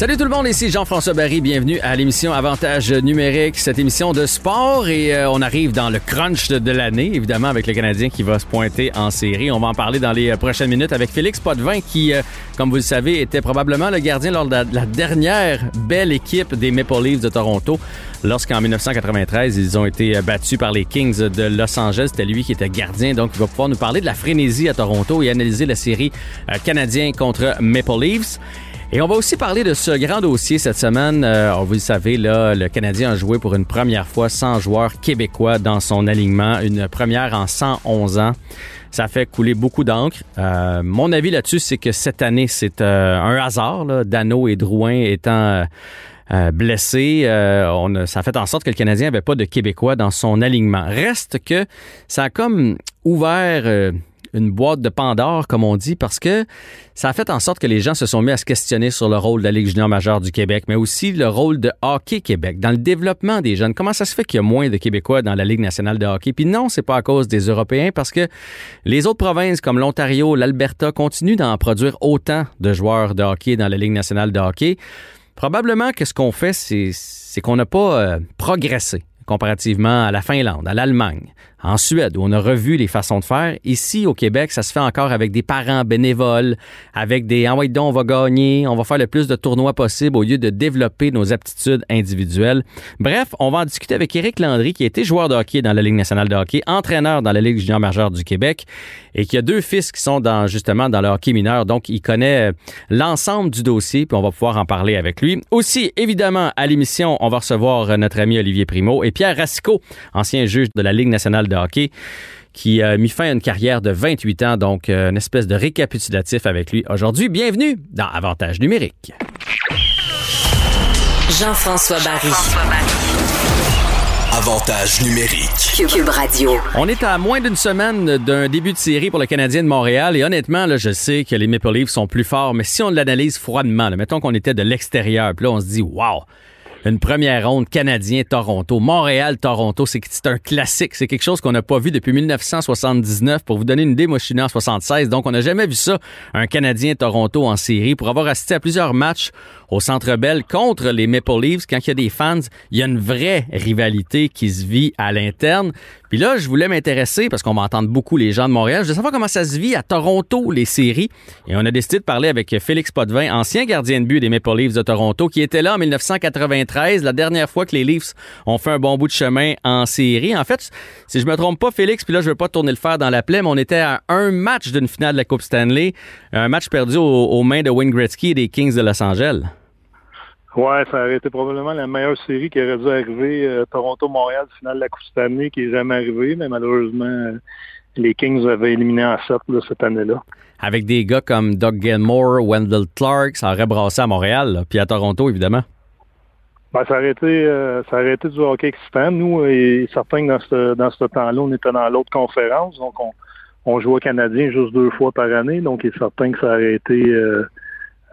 Salut tout le monde, ici Jean-François Barry, bienvenue à l'émission Avantage numérique, cette émission de sport et euh, on arrive dans le crunch de, l'année, évidemment avec le Canadien qui va se pointer en série. On va en parler dans les euh, prochaines minutes avec Félix Potvin qui, euh, comme vous le savez, était probablement le gardien lors de la, de la dernière belle équipe des Maple Leafs de Toronto lorsqu'en 1993 ils ont été battus par les Kings de Los Angeles. C'était lui qui était gardien, donc il va pouvoir nous parler de la frénésie à Toronto et analyser la série canadien contre Maple Leafs. Et on va aussi parler de ce grand dossier cette semaine. Euh, vous le savez, là, le Canadien a joué pour une première fois sans joueur québécois dans son alignement, une première en 111 ans. Ça fait couler beaucoup d'encre. Euh, mon avis là-dessus, c'est que cette année, c'est euh, un hasard. Là, Dano et Drouin étant euh, euh, blessés, euh, on a- ça a fait en sorte que le Canadien n'avait pas de Québécois dans son alignement. Reste que ça a comme ouvert une boîte de Pandore, comme on dit, parce que ça a fait en sorte que les gens se sont mis à se questionner sur le rôle de la Ligue junior majeure du Québec, mais aussi le rôle de Hockey Québec dans le développement des jeunes. Comment ça se fait qu'il y a moins de Québécois dans la Ligue nationale de hockey? Puis non, c'est pas à cause des Européens, parce que les autres provinces comme l'Ontario, l'Alberta continuent d'en produire autant de joueurs de hockey dans la Ligue nationale de hockey. Probablement que ce qu'on fait, c'est qu'on n'a pas euh, progressé comparativement à la Finlande, à l'Allemagne, en Suède, où on a revu les façons de faire. Ici, au Québec, ça se fait encore avec des parents bénévoles, avec des « ah ouais, donc, on va gagner, on va faire le plus de tournois possible au lieu de développer nos aptitudes individuelles. Bref, on va en discuter avec Éric Landry, qui a été joueur de hockey dans la Ligue nationale de hockey, entraîneur dans la Ligue junior majeure du Québec, et qui a deux fils qui sont dans, justement dans le hockey mineur. Donc, il connaît euh, l'ensemble du dossier, puis on va pouvoir en parler avec lui. Aussi, évidemment, à l'émission, on va recevoir euh, notre ami Olivier Primo et Pierre Racicot, ancien juge de la Ligue nationale de hockey, qui a mis fin à une carrière de 28 ans, donc euh, une espèce de récapitulatif avec lui aujourd'hui. Bienvenue dans Avantage numérique. Jean-François Barry. Avantage numérique. Cube Radio. On est à moins d'une semaine d'un début de série pour le Canadien de Montréal et honnêtement, là, je sais que les Maple Leafs sont plus forts, mais si on l'analyse froidement, là, mettons qu'on était de l'extérieur, puis là on se dit, wow, une première ronde Canadien-Toronto, Montréal-Toronto, c'est un classique, c'est quelque chose qu'on n'a pas vu depuis 1979. Pour vous donner une idée, moi je suis en 76, donc on n'a jamais vu ça, un Canadien-Toronto en série. Pour avoir assisté à plusieurs matchs au Centre Bell contre les Maple Leafs, quand il y a des fans, il y a une vraie rivalité qui se vit à l'interne. Puis là, je voulais m'intéresser, parce qu'on m'entend beaucoup les gens de Montréal, je veux savoir comment ça se vit à Toronto, les séries. Et on a décidé de parler avec Félix Potvin, ancien gardien de but des Maple Leafs de Toronto, qui était là en 1993, la dernière fois que les Leafs ont fait un bon bout de chemin en série. En fait, si je me trompe pas, Félix, puis là, je veux pas tourner le fer dans la plaie, mais on était à un match d'une finale de la Coupe Stanley, un match perdu aux, aux mains de Wayne Gretzky et des Kings de Los Angeles. Ouais, ça aurait été probablement la meilleure série qui aurait dû arriver. euh, Toronto-Montréal, finale de la Coupe cette année, qui n'est jamais arrivée, mais malheureusement, euh, les Kings avaient éliminé en 7 là, cette année-là. Avec des gars comme Doug Gilmore, Wendell Clark, ça aurait brassé à Montréal, là, puis à Toronto, évidemment. Ben, ça, aurait été, euh, ça aurait été du hockey excitant. Nous, et certains que dans ce, dans ce temps-là, on était dans l'autre conférence, donc on, on jouait au Canadien juste deux fois par année, donc il est certain que ça aurait été, euh,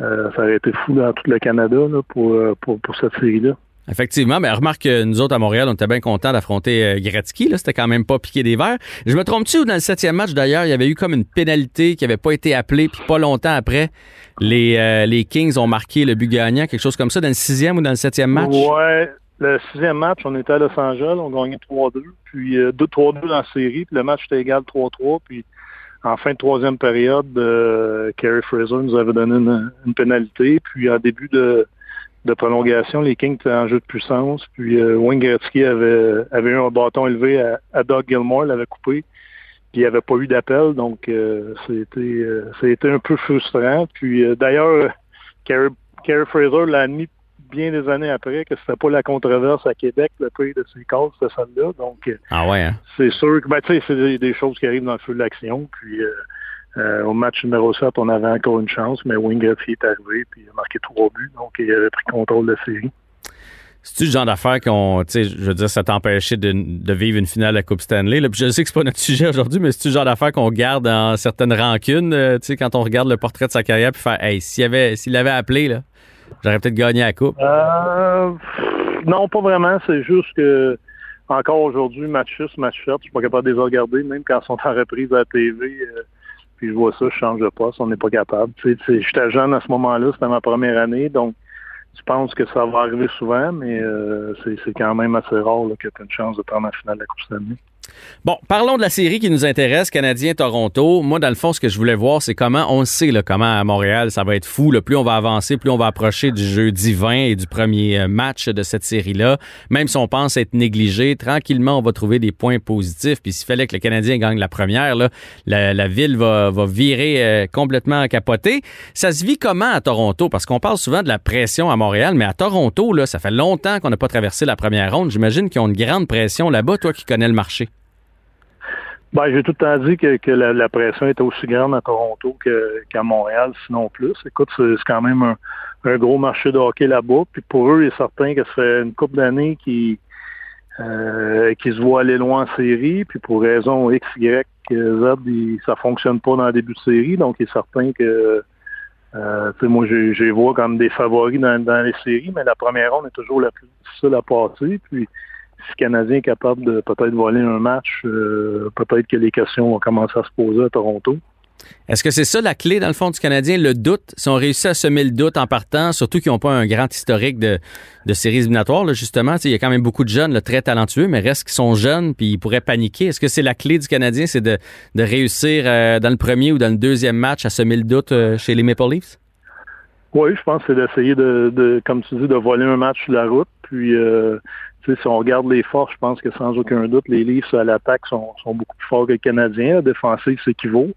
euh, ça aurait été fou dans tout le Canada là, pour, euh, pour, pour cette série-là. Effectivement, mais remarque que nous autres à Montréal, on était bien contents d'affronter euh, Gretzky. Là, c'était quand même pas piqué des verres. Je me trompe-tu ou dans le septième match d'ailleurs, il y avait eu comme une pénalité qui avait pas été appelée, puis pas longtemps après, les, euh, les Kings ont marqué le but gagnant, quelque chose comme ça, dans le sixième ou dans le septième match? Ouais, le sixième match, on était à Los Angeles, on gagnait 3-2, puis euh, 2-3-2 dans la série, puis le match était égal 3-3, puis en fin de troisième période, euh, Kerry Fraser nous avait donné une, pénalité, puis en début de, prolongation, les Kings étaient en jeu de puissance, puis euh, Wayne Gretzky avait, eu un bâton élevé à, Doug Gilmore, l'avait coupé, puis il n'y avait pas eu d'appel, donc euh, c'était euh, c'était un peu frustrant. Puis euh, d'ailleurs, Kerry Fraser l'a admis bien des années après que c'était pas la controverse à Québec, le pays de ses calls, c'était celle-là. Donc euh, Ah ouais, hein? c'est sûr que ben, tu sais, c'est des, des choses qui arrivent dans le feu de l'action. Puis euh, euh, au match numéro 7, on avait encore une chance, mais Wayne Gretzky est arrivé puis il a marqué trois buts, donc il avait pris contrôle de la série. C'est-tu le genre d'affaire qu'on, tu sais, je veux dire, ça t'empêchait de, de, vivre une finale de la Coupe Stanley? Là? Puis je sais que c'est pas notre sujet aujourd'hui, mais c'est-tu le genre d'affaire qu'on garde dans certaines rancunes, euh, tu sais, quand on regarde le portrait de sa carrière, puis faire, hey, s'il avait, s'il avait appelé, là, j'aurais peut-être gagné la Coupe. Euh, non, pas vraiment. C'est juste que, encore aujourd'hui, match 6, match 7, je suis pas capable de les regarder, même quand ils sont en reprise à la TV. Euh, puis je vois ça, je change de poste, on n'est pas capable. J'étais jeune à ce moment-là, c'était ma première année, donc je pense que ça va arriver souvent, mais euh, c'est quand même assez rare que tu aies une chance de prendre la finale de la Coupe Stanley. Bon, parlons de la série qui nous intéresse, Canadien-Toronto. Moi, dans le fond, ce que je voulais voir, c'est comment on sait comment à Montréal, ça va être fou. Plus on va avancer, plus on va approcher du jeudi 20 et du premier euh, match de cette série-là. Même si on pense être négligé, tranquillement, on va trouver des points positifs. Puis s'il fallait que le Canadien gagne la première, la, ville va, virer euh, complètement capoter. Ça se vit comment à Toronto? Parce qu'on parle souvent de la pression à Montréal, mais à Toronto, là, ça fait longtemps qu'on n'a pas traversé la première ronde. J'imagine qu'ils ont une grande pression là-bas, toi qui connais le marché. Ben, j'ai tout le temps dit que, que la, pression était aussi grande à Toronto qu'à Montréal, sinon plus. Écoute, c'est quand même un, gros marché de hockey là-bas. Puis pour eux, il est certain que ça fait une couple d'années qui euh, se voient aller loin en série. Puis pour raison X, Y, Z, il, ça fonctionne pas dans le début de série. Donc il est certain que euh, moi, je, je les vois comme des favoris dans, dans les séries, mais la première ronde est toujours la plus difficile à passer. Puis si le Canadien est capable de peut-être voler un match, euh, peut-être que les questions vont commencer à se poser à Toronto. Est-ce que c'est ça la clé, dans le fond, du Canadien, le doute? Si on réussit à semer le doute en partant, surtout qu'ils n'ont pas un grand historique de, séries éliminatoires, justement, il y a quand même beaucoup de jeunes très talentueux, mais reste qu'ils sont jeunes puis ils pourraient paniquer. Est-ce que c'est la clé du Canadien, c'est de, réussir euh, dans le premier ou dans le deuxième match à semer le doute euh, chez les Maple Leafs? Oui, je pense que c'est d'essayer de, comme tu dis, de voler un match sur la route, puis si on regarde les forces, je pense que sans aucun doute, les Leafs à l'attaque sont, beaucoup plus forts que les Canadiens. La défensive s'équivaut.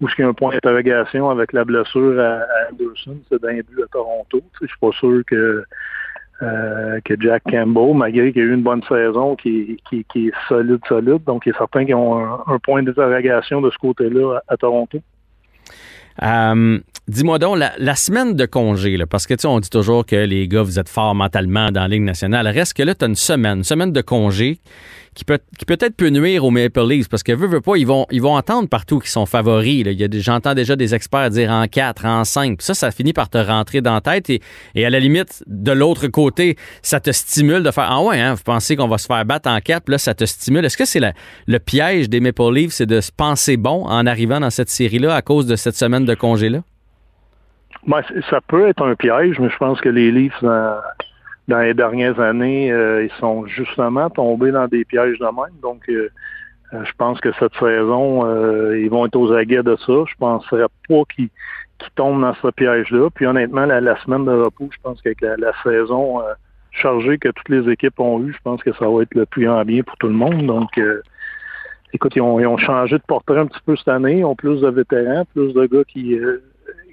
Ou ce qu'il y a un point d'interrogation avec la blessure à, Anderson, c'est d'un but à Toronto. Je suis pas sûr que euh, que Jack Campbell, malgré qu'il a eu une bonne saison, qui, est solide, solide. Donc, il est certain qu'ils ont un, point d'interrogation de ce côté-là à, Toronto. Euh, Dis-moi donc, la, semaine de congé, là, parce que tu sais, on dit toujours que les gars, vous êtes forts mentalement dans la Ligue nationale. Reste que là, tu as une semaine, une semaine de congé qui peut qui peut-être peut nuire aux Maple Leafs parce que veut, veut pas, ils vont ils vont entendre partout qu'ils sont favoris. Là. J'entends déjà des experts dire en 4, en 5. ça, ça finit par te rentrer dans la tête et, et à la limite, de l'autre côté, ça te stimule de faire Ah ouais, hein, vous pensez qu'on va se faire battre en 4, là, ça te stimule. Est-ce que c'est le piège des Maple Leafs, c'est de se penser bon en arrivant dans cette série-là à cause de cette semaine de congé-là? Ben, ça peut être un piège, mais je pense que les Leafs, dans, les dernières années, euh, ils sont justement tombés dans des pièges de même. Donc, euh, euh, je pense que cette saison, ils vont être aux aguets de ça. Je penserais pas qu'ils tombent dans ce piège-là. Puis honnêtement, la, semaine de repos, je pense qu'avec la, saison chargée que toutes les équipes ont eue, je pense que ça va être le plus en bien pour tout le monde. Donc, écoute, ils ont, ils ont, changé de portrait un petit peu cette année. Ils ont plus de vétérans, plus de gars qui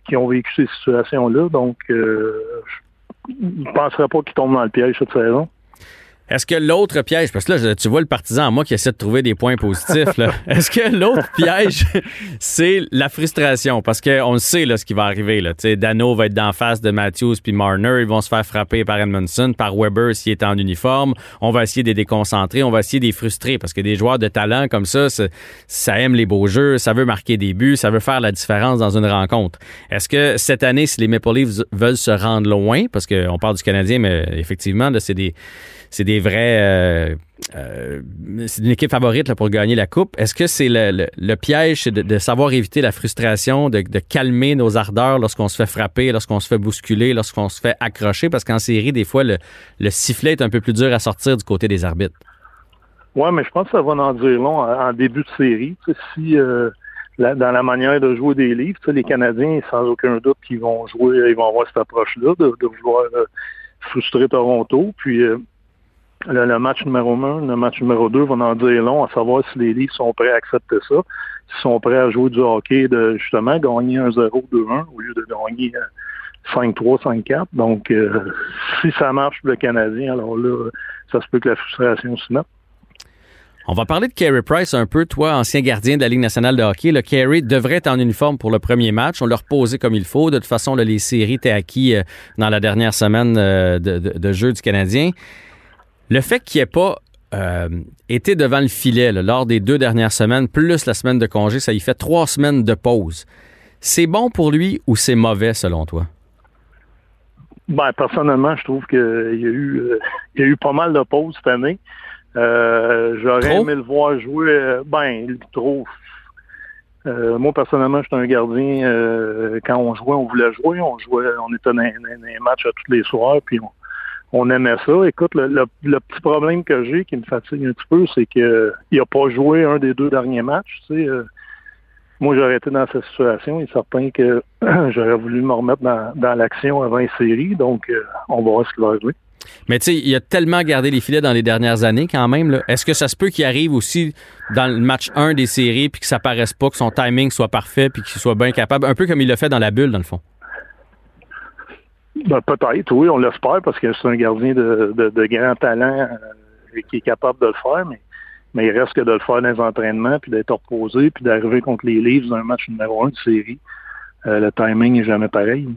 qui ont vécu ces situations-là. Donc, euh, je ne penserais pas qu'ils tombent dans le piège cette saison. Est-ce que l'autre piège, parce que là, tu vois le partisan en moi qui essaie de trouver des points positifs, est-ce que l'autre piège, c'est la frustration? Parce qu'on sait là, ce qui va arriver. Là. Dano va être d'en face de Matthews puis Marner. Ils vont se faire frapper par Edmondson, par Weber s'il est en uniforme. On va essayer de les déconcentrer, on va essayer de les frustrer parce que des joueurs de talent comme ça, ça aime les beaux jeux, ça veut marquer des buts, ça veut faire la différence dans une rencontre. Est-ce que cette année, si les Maple Leafs veulent se rendre loin, parce qu'on parle du Canadien, mais effectivement, c'est des c'est des vrais. Euh, euh, c'est une équipe favorite pour gagner la coupe. Est-ce que c'est le, piège de, savoir éviter la frustration, de, calmer nos ardeurs lorsqu'on se fait frapper, lorsqu'on se fait bousculer, lorsqu'on se fait accrocher? Parce qu'en série, des fois, le, sifflet est un peu plus dur à sortir du côté des arbitres. Oui, mais je pense que ça va en dire long en, début de série. si euh, dans la manière de jouer des livres, les Canadiens, sans aucun doute, qu'ils vont jouer, ils vont avoir cette approche-là de, vouloir frustrer Toronto. Puis le, match numéro 1, le match numéro 2 vont en dire long, à savoir si les Leafs sont prêts à accepter ça, s'ils sont prêts à jouer du hockey de justement gagner 1-0, 2-1 au lieu de gagner 5-3, euh, 5-4. Donc, euh, si ça marche pour le Canadien, alors là, ça se peut que la frustration se mette. On va parler de Carey Price un peu. Toi, ancien gardien de la Ligue nationale de hockey, le Carey devrait être en uniforme pour le premier match. On l'a reposé comme il faut. De toute façon, les séries étaient acquis euh, dans la dernière semaine euh, de, jeu du Canadien. Le fait qu'il ait pas euh, été devant le filet lors des deux dernières semaines, plus la semaine de congé, ça y fait trois semaines de pause. C'est bon pour lui ou c'est mauvais selon toi? Ben, personnellement, je trouve qu'il y, a eu, il y a eu pas mal de pauses cette année. Euh, J'aurais aimé le voir jouer. Euh, ben, il trop. Euh, moi, personnellement, j'étais un gardien. Euh, quand on jouait, on voulait jouer. On jouait, on était dans, les matchs à tous les soirs, puis on, aimait ça. Écoute, le, petit problème que j'ai qui me fatigue un petit peu, c'est qu'il n'a pas joué un des deux derniers matchs. Sais, moi, j'aurais été dans cette situation. Il est certain que j'aurais voulu me remettre dans, l'action avant les séries. Donc, on va voir ce qu'il va jouer. Mais tu sais, il a tellement gardé les filets dans les dernières années quand même. Est-ce que ça se peut qu'il arrive aussi dans le match 1 des séries puis que ça paraisse pas, que son timing soit parfait puis qu'il soit bien capable, un peu comme il l'a fait dans la bulle dans le fond? Ben, peut-être, oui, on l'espère parce que c'est un gardien de, grand talent euh, qui est capable de le faire, mais, mais il reste que de le faire dans les entraînements puis d'être reposé puis d'arriver contre les Leafs dans un match numéro 1 de série. Euh, le timing n'est jamais pareil.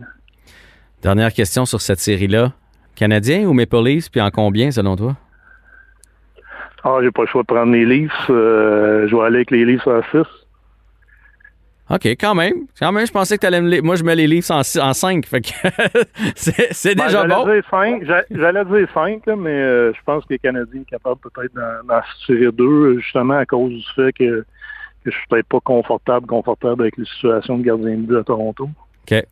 Dernière question sur cette série-là. Canadien ou Maple Leafs, puis en combien selon toi? Ah, j'ai pas le choix de prendre les Leafs. Euh, je vais aller avec les Leafs à 6. OK, quand même. Quand même, je pensais que tu allais me... Moi, je mets les Leafs en, en 5. Fait que c'est ben, déjà bon. J'allais dire 5, mais euh, je pense que les Canadiens sont capables peut-être d'en tirer deux, justement à cause du fait que, que je suis peut-être pas confortable, confortable avec les situations de gardien de but à Toronto. OK.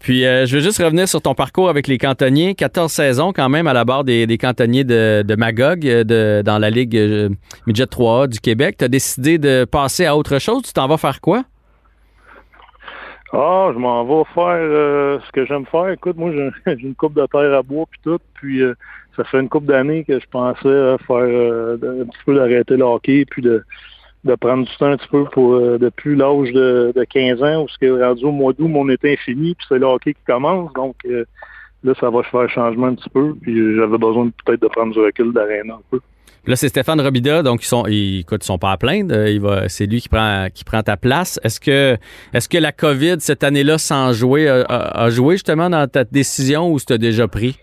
Puis, euh, je veux juste revenir sur ton parcours avec les cantonniers. 14 saisons quand même à la barre des, cantonniers de, Magog euh, de, dans la Ligue Midget 3A du Québec. Tu as décidé de passer à autre chose? Tu t'en vas faire quoi? Ah, je m'en vais faire ce que j'aime faire. Écoute, moi, j'ai une coupe de terre à bois puis tout. Puis, ça fait une coupe d'années que je pensais faire un petit peu d'arrêter le hockey puis de de prendre du temps un petit peu pour euh, depuis l'âge de, 15 ans où ce qui est rendu au mois d'août, mon été est fini, puis c'est le hockey qui commence. Donc euh, là, ça va faire un changement un petit peu. Puis j'avais besoin peut-être de prendre du recul d'aréna un peu. Là, c'est Stéphane Robida, donc ils sont, ils, écoute, ils sont pas à plaindre. Il va, c'est lui qui prend, qui prend ta place. Est-ce que, est-ce que la COVID cette année-là, sans jouer, a, joué justement dans ta décision ou c'était déjà pris?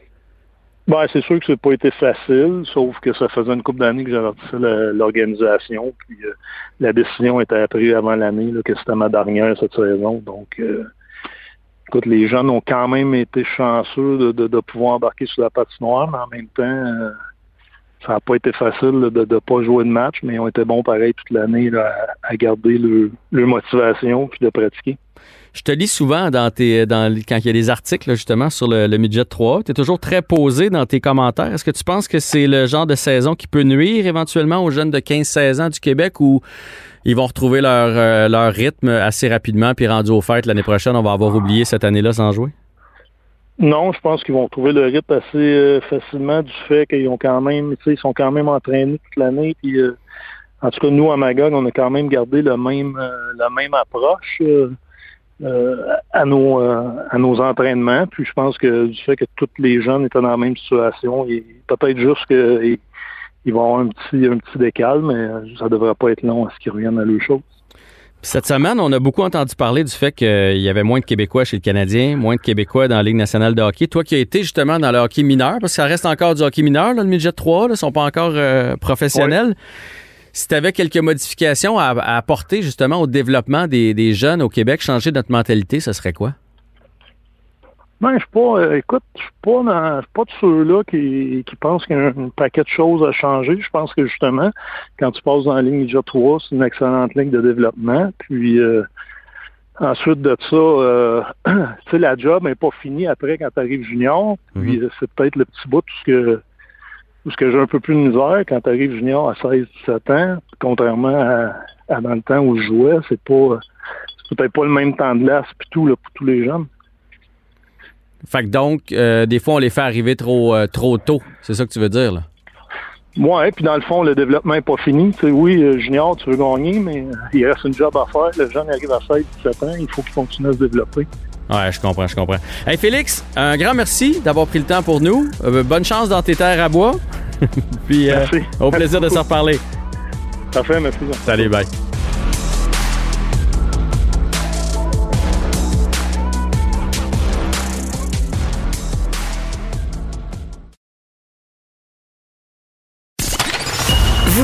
Ben, c'est sûr que ça n'a pas été facile, sauf que ça faisait une couple d'années que j'avais fait l'organisation, puis euh, la décision était prise avant l'année, que c'était ma dernière cette saison. Donc, euh, écoute, les jeunes ont quand même été chanceux de, pouvoir embarquer sur la patinoire, mais en même temps, euh, ça n'a pas été facile de ne pas jouer de match, mais ils ont été bons pareil toute l'année à, garder leur motivation puis de pratiquer. Je te lis souvent dans tes, dans, quand il y a des articles justement sur le, midget 3. Tu es toujours très posé dans tes commentaires. Est-ce que tu penses que c'est le genre de saison qui peut nuire éventuellement aux jeunes de 15-16 ans du Québec ou ils vont retrouver leur, euh, leur rythme assez rapidement puis rendu aux fêtes l'année prochaine, on va avoir oublié cette année-là sans jouer? Non, je pense qu'ils vont trouver le rythme assez euh, facilement du fait qu'ils ont quand même, ils sont quand même entraînés toute l'année. Puis, euh, en tout cas, nous à Magog, on a quand même gardé le même, la même approche. Euh, à nos euh, à nos entraînements. Puis je pense que du fait que tous les jeunes étaient dans la même situation, peut-être juste qu'ils vont avoir un petit un petit décal, mais ça devrait pas être long à ce qu'ils reviennent à leur chose. Cette semaine, on a beaucoup entendu parler du fait qu'il y avait moins de Québécois chez le Canadien, moins de Québécois dans la Ligue nationale de hockey. Toi qui as été justement dans le hockey mineur, parce que ça reste encore du hockey mineur, le midget 3, ils ne sont pas encore euh, professionnels. Si tu avais quelques modifications à, apporter justement au développement des, jeunes au Québec, changer notre mentalité, ce serait quoi? Ben, je suis pas, euh, écoute, je suis pas pas de ceux-là qui, pensent qu'il y a un, paquet de choses à changer. Je pense que justement, quand tu passes dans la ligne déjà 3, c'est une excellente ligne de développement. Puis euh, ensuite de ça, euh, tu sais, la job n'est pas finie après quand tu arrives junior. Puis mhm. c'est peut-être le petit bout tout ce que ce que j'ai un peu plus de misère quand tu arrives junior à 16-17 ans, contrairement à, dans le temps où je jouais, c'est pas peut-être pas le même temps de glace puis tout pour tous les jeunes. Fait que donc, euh, des fois, on les fait arriver trop, euh, trop tôt. C'est ça que tu veux dire, là? Ouais, puis dans le fond, le développement n'est pas fini. Tu sais, oui, euh, junior, tu veux gagner, mais il reste une job à faire. Le jeune arrive à 16-17 ans, il faut qu'il continue à se développer. Ouais, je comprends, je comprends. Hey Félix, un grand merci d'avoir pris le temps pour nous. bonne chance dans tes terres à bois. Puis, au plaisir de se reparler. Parfait, merci. Salut, bye.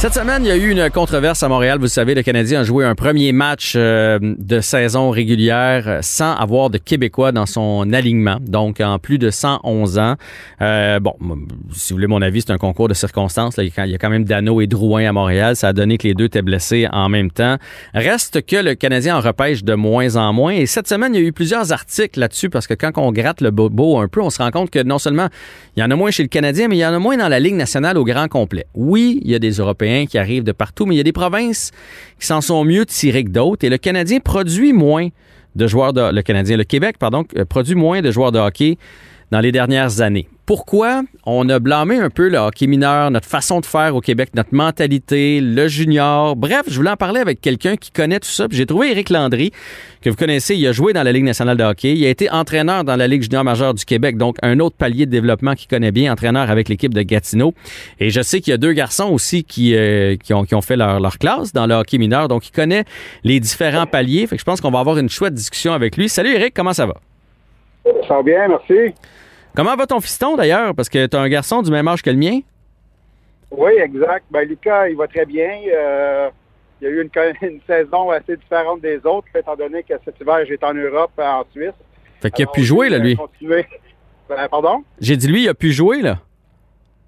Cette semaine, il y a eu une controverse à Montréal. Vous savez, le Canadien a joué un premier match euh, de saison régulière euh, sans avoir de Québécois dans son alignement, donc en plus de 111 ans. Euh, bon, si vous voulez mon avis, c'est un concours de circonstances. Il y a quand même Dano et Drouin à Montréal. Ça a donné que les deux étaient blessés en même temps. Reste que le Canadien en repêche de moins en moins. Et cette semaine, il y a eu plusieurs articles là-dessus parce que quand on gratte le bobo un peu, on se rend compte que non seulement il y en a moins chez le Canadien, mais il y en a moins dans la Ligue nationale au grand complet. Oui, il y a des Européens qui arrivent de partout, mais il y a des provinces qui s'en sont mieux tirées que d'autres. Et le Canadien produit moins de joueurs de... Le Canadien, le Québec, pardon, euh, produit moins de joueurs de hockey dans les dernières années. Pourquoi on a blâmé un peu le hockey mineur, notre façon de faire au Québec, notre mentalité, le junior? Bref, je voulais en parler avec quelqu'un qui connaît tout ça. J'ai trouvé Éric Landry, que vous connaissez. Il a joué dans la Ligue nationale de hockey. Il a été entraîneur dans la Ligue junior majeure du Québec, donc un autre palier de développement qu'il connaît bien, entraîneur avec l'équipe de Gatineau. Et je sais qu'il y a deux garçons aussi qui, euh, qui, ont, qui ont fait leur, leur classe dans le hockey mineur, donc il connaît les différents paliers. Fait que je pense qu'on va avoir une chouette discussion avec lui. Salut Éric, comment ça va? Ça va bien, merci. Comment va ton fiston d'ailleurs? Parce que tu as un garçon du même âge que le mien. Oui, exact. Ben, Lucas, il va très bien. Euh, il y a eu une, une saison assez différente des autres, étant donné que cet hiver, j'étais en Europe, en Suisse. Fait qu'il a pu jouer, là, a lui. Ben, pardon? J'ai dit lui, il a pu jouer, là.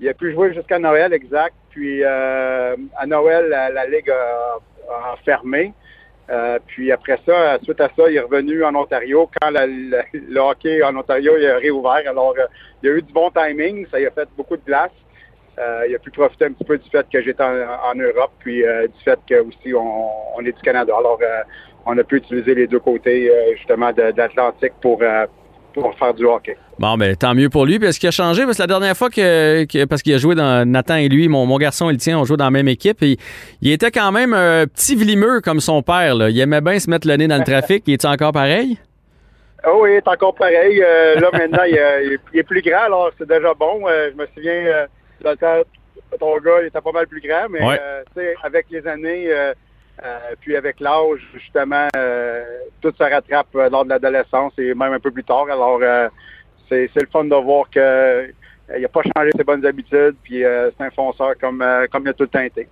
Il a pu jouer jusqu'à Noël, exact. Puis euh, à Noël, la, la Ligue a, a fermé. Euh, puis après ça, suite à ça, il est revenu en Ontario quand le hockey en Ontario il a réouvert. Alors, euh, il y a eu du bon timing. Ça a fait beaucoup de place. Euh, il a pu profiter un petit peu du fait que j'étais en, Europe, puis euh, du fait que aussi on, est du Canada. Alors, euh, on a pu utiliser les deux côtés euh, justement de, de l'Atlantique pour, euh, pour faire du hockey. Bon, ben tant mieux pour lui. Puis est-ce qu'il a changé? Parce que la dernière fois que, que- parce qu'il a joué dans Nathan et lui, mon, mon garçon et le tien, ont joué dans la même équipe. Et il était quand même un petit vlimeux comme son père. Là. Il aimait bien se mettre le nez dans le trafic. Il est encore pareil? Oh oui, c'est encore pareil. Euh, là, maintenant, il, euh, il est- il est plus grand, alors c'est déjà bon. Euh, je me souviens, dans le temps, ton gars, il était pas mal plus grand, mais Ouais. tu sais, avec les années, puis avec l'âge, justement, tout se rattrape lors de l'adolescence et même un peu plus tard. Alors, c'est le fun de voir que euh, il n'a pas changé ses bonnes habitudes, puis euh, c'est un fonceur comme, euh, comme il a tout le temps été.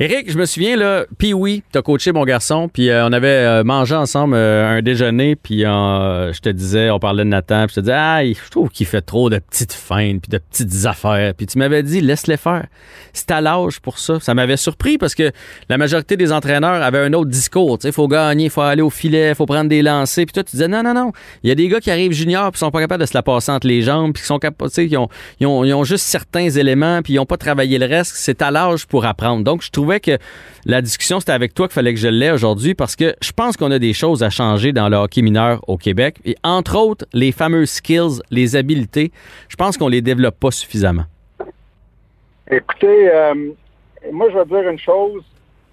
Éric, je me souviens, là, puis oui, t'as coaché mon garçon, puis euh, on avait euh, mangé ensemble euh, un déjeuner, puis je te disais, on parlait de Nathan, puis je te disais, ah, je trouve qu'il fait trop de petites feintes, puis de petites affaires, puis tu m'avais dit, laisse-les faire. C'est à l'âge pour ça. Ça m'avait surpris parce que la majorité des entraîneurs avaient un autre discours, tu sais, faut gagner, faut aller au filet, faut prendre des lancers, puis toi, tu disais, non, non, non, il y a des gars qui arrivent juniors, puis sont pas capables de se la passer entre les jambes, puis qui sont capables, tu sais, qui ont, ils ont, ils ont juste certains éléments, puis ils n'ont pas travaillé le reste. C'est à l'âge pour apprendre. Donc, je trouvais que la discussion, c'était avec toi qu'il fallait que je l'ai aujourd'hui parce que je pense qu'on a des choses à changer dans le hockey mineur au Québec. Et entre autres, les fameux skills, les habiletés, je pense qu'on les développe pas suffisamment. Écoutez, euh, moi, je vais dire une chose.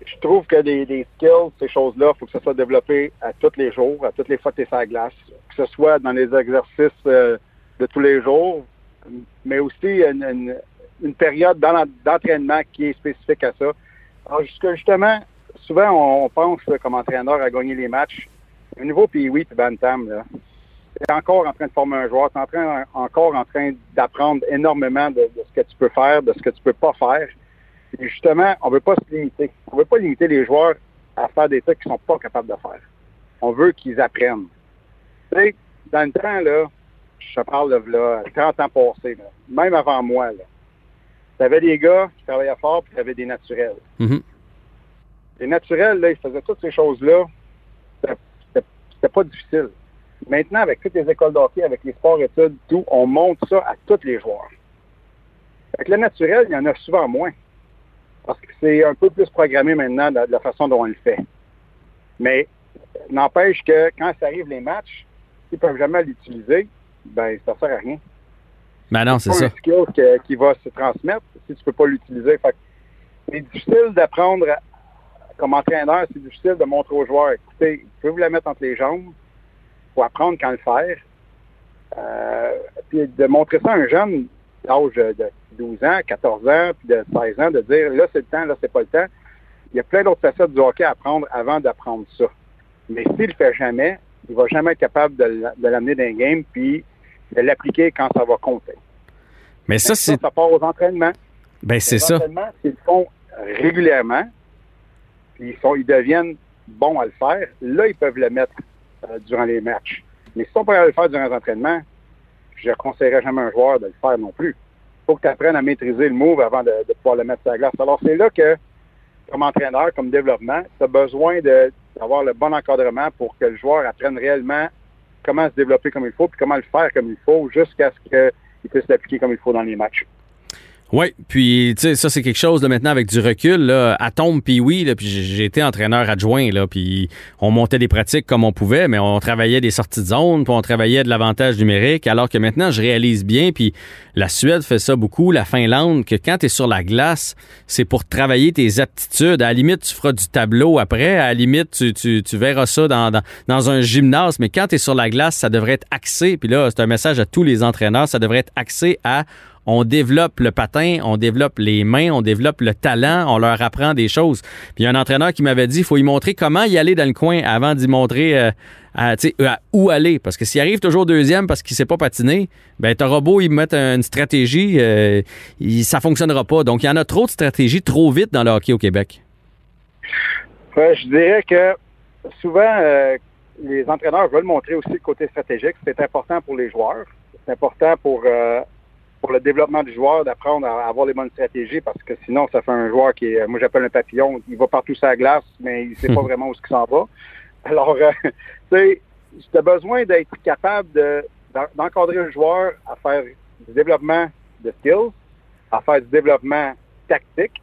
Je trouve que des, skills, ces choses-là, il faut que ça soit développé à tous les jours, à toutes les fois que tu es la glace. Que ce soit dans les exercices euh, de tous les jours, mais aussi une, période d'entraînement qui est spécifique à ça. Alors, justement, souvent, on, pense là, comme entraîneur à gagner les matchs. Au niveau puis oui, puis Bantam, là, tu es encore en train de former un joueur, tu es en train, encore en train d'apprendre énormément de, ce que tu peux faire, de ce que tu peux pas faire. Et justement, on veut pas se limiter. On veut pas limiter les joueurs à faire des trucs qu'ils sont pas capables de faire. On veut qu'ils apprennent. Tu sais, dans le temps, là, je parle de là, 30 ans passés, là, même avant moi, là, tu avais des gars qui travaillaient fort, puis tu avais des naturels. Mhm. Les naturels, là, ils faisaient toutes ces choses-là. C'était- pas difficile. Maintenant, avec toutes les écoles d'hockey, avec les sports-études, tout, on monte ça à tous les joueurs. Avec le naturel, il y en a souvent moins. Parce que c'est un peu plus programmé maintenant de, la façon dont on le fait. Mais n'empêche que quand ça arrive les matchs, s'ils peuvent jamais l'utiliser, ben ça sert à rien. Ben non, c'est ça. un skill que- qui va se transmettre si tu peux pas l'utiliser. C'est difficile d'apprendre comme entraîneur, c'est difficile de montrer aux joueurs, écoutez, vous pouvez vous la mettre entre les jambes, faut apprendre quand le faire. Euh, puis de montrer ça à un jeune, l'âge de 12 ans, 14 ans, puis de 16 ans, de dire là, c'est le temps, là, c'est pas le temps. Il y a plein d'autres facettes du hockey à apprendre avant d'apprendre ça. Mais s'il le fait jamais, il va jamais être capable de, l'amener dans un game puis de l'appliquer quand ça va compter. Mais ça, c'est. Ça, part aux entraînements. Ben, c'est ça. Les entraînements, s'ils le font régulièrement, puis ils, sont, ils deviennent bons à le faire, là, ils peuvent le mettre euh, durant les matchs. Mais si on peut le faire durant les entraînements, je ne conseillerais jamais un joueur de le faire non plus. Il faut que tu apprennes à maîtriser le move avant de, pouvoir le mettre sur la glace. Alors, c'est là que, comme entraîneur, comme développement, tu as besoin d'avoir le bon encadrement pour que le joueur apprenne réellement comment se développer comme il faut, puis comment le faire comme il faut, jusqu'à ce qu'il puisse l'appliquer comme il faut dans les matchs. Oui, puis tu sais, ça c'est quelque chose de maintenant avec du recul. Là, à tombe, puis oui, là, puis j'ai été entraîneur adjoint, là, puis on montait des pratiques comme on pouvait, mais on travaillait des sorties de zone, puis on travaillait de l'avantage numérique, alors que maintenant je réalise bien, puis la Suède fait ça beaucoup, la Finlande, que quand tu sur la glace, c'est pour travailler tes aptitudes. À la limite, tu feras du tableau après, à la limite, tu, tu, tu verras ça dans, dans, dans, un gymnase, mais quand tu es sur la glace, ça devrait être axé, puis là, c'est un message à tous les entraîneurs, ça devrait être axé à on développe le patin, on développe les mains, on développe le talent, on leur apprend des choses. Puis il y a un entraîneur qui m'avait dit, il faut y montrer comment y aller dans le coin avant d'y montrer euh, à, où aller. Parce que s'il arrive toujours deuxième parce qu'il ne sait pas patiner, ben t'auras beau y mettre une stratégie, euh, ça fonctionnera pas. Donc il y en a trop de stratégies trop vite dans le hockey au Québec. je dirais que souvent, euh, les entraîneurs veulent montrer aussi le côté stratégique. C'est important pour les joueurs. C'est important pour pour le développement du joueur d'apprendre à avoir les bonnes stratégies parce que sinon, ça fait un joueur qui est, moi j'appelle un papillon, il va partout sur la glace, mais il sait pas vraiment où ce s'en va. Alors, euh, tu sais, tu as besoin d'être capable d'encadrer le joueur à faire du développement de skills, à faire du développement tactique,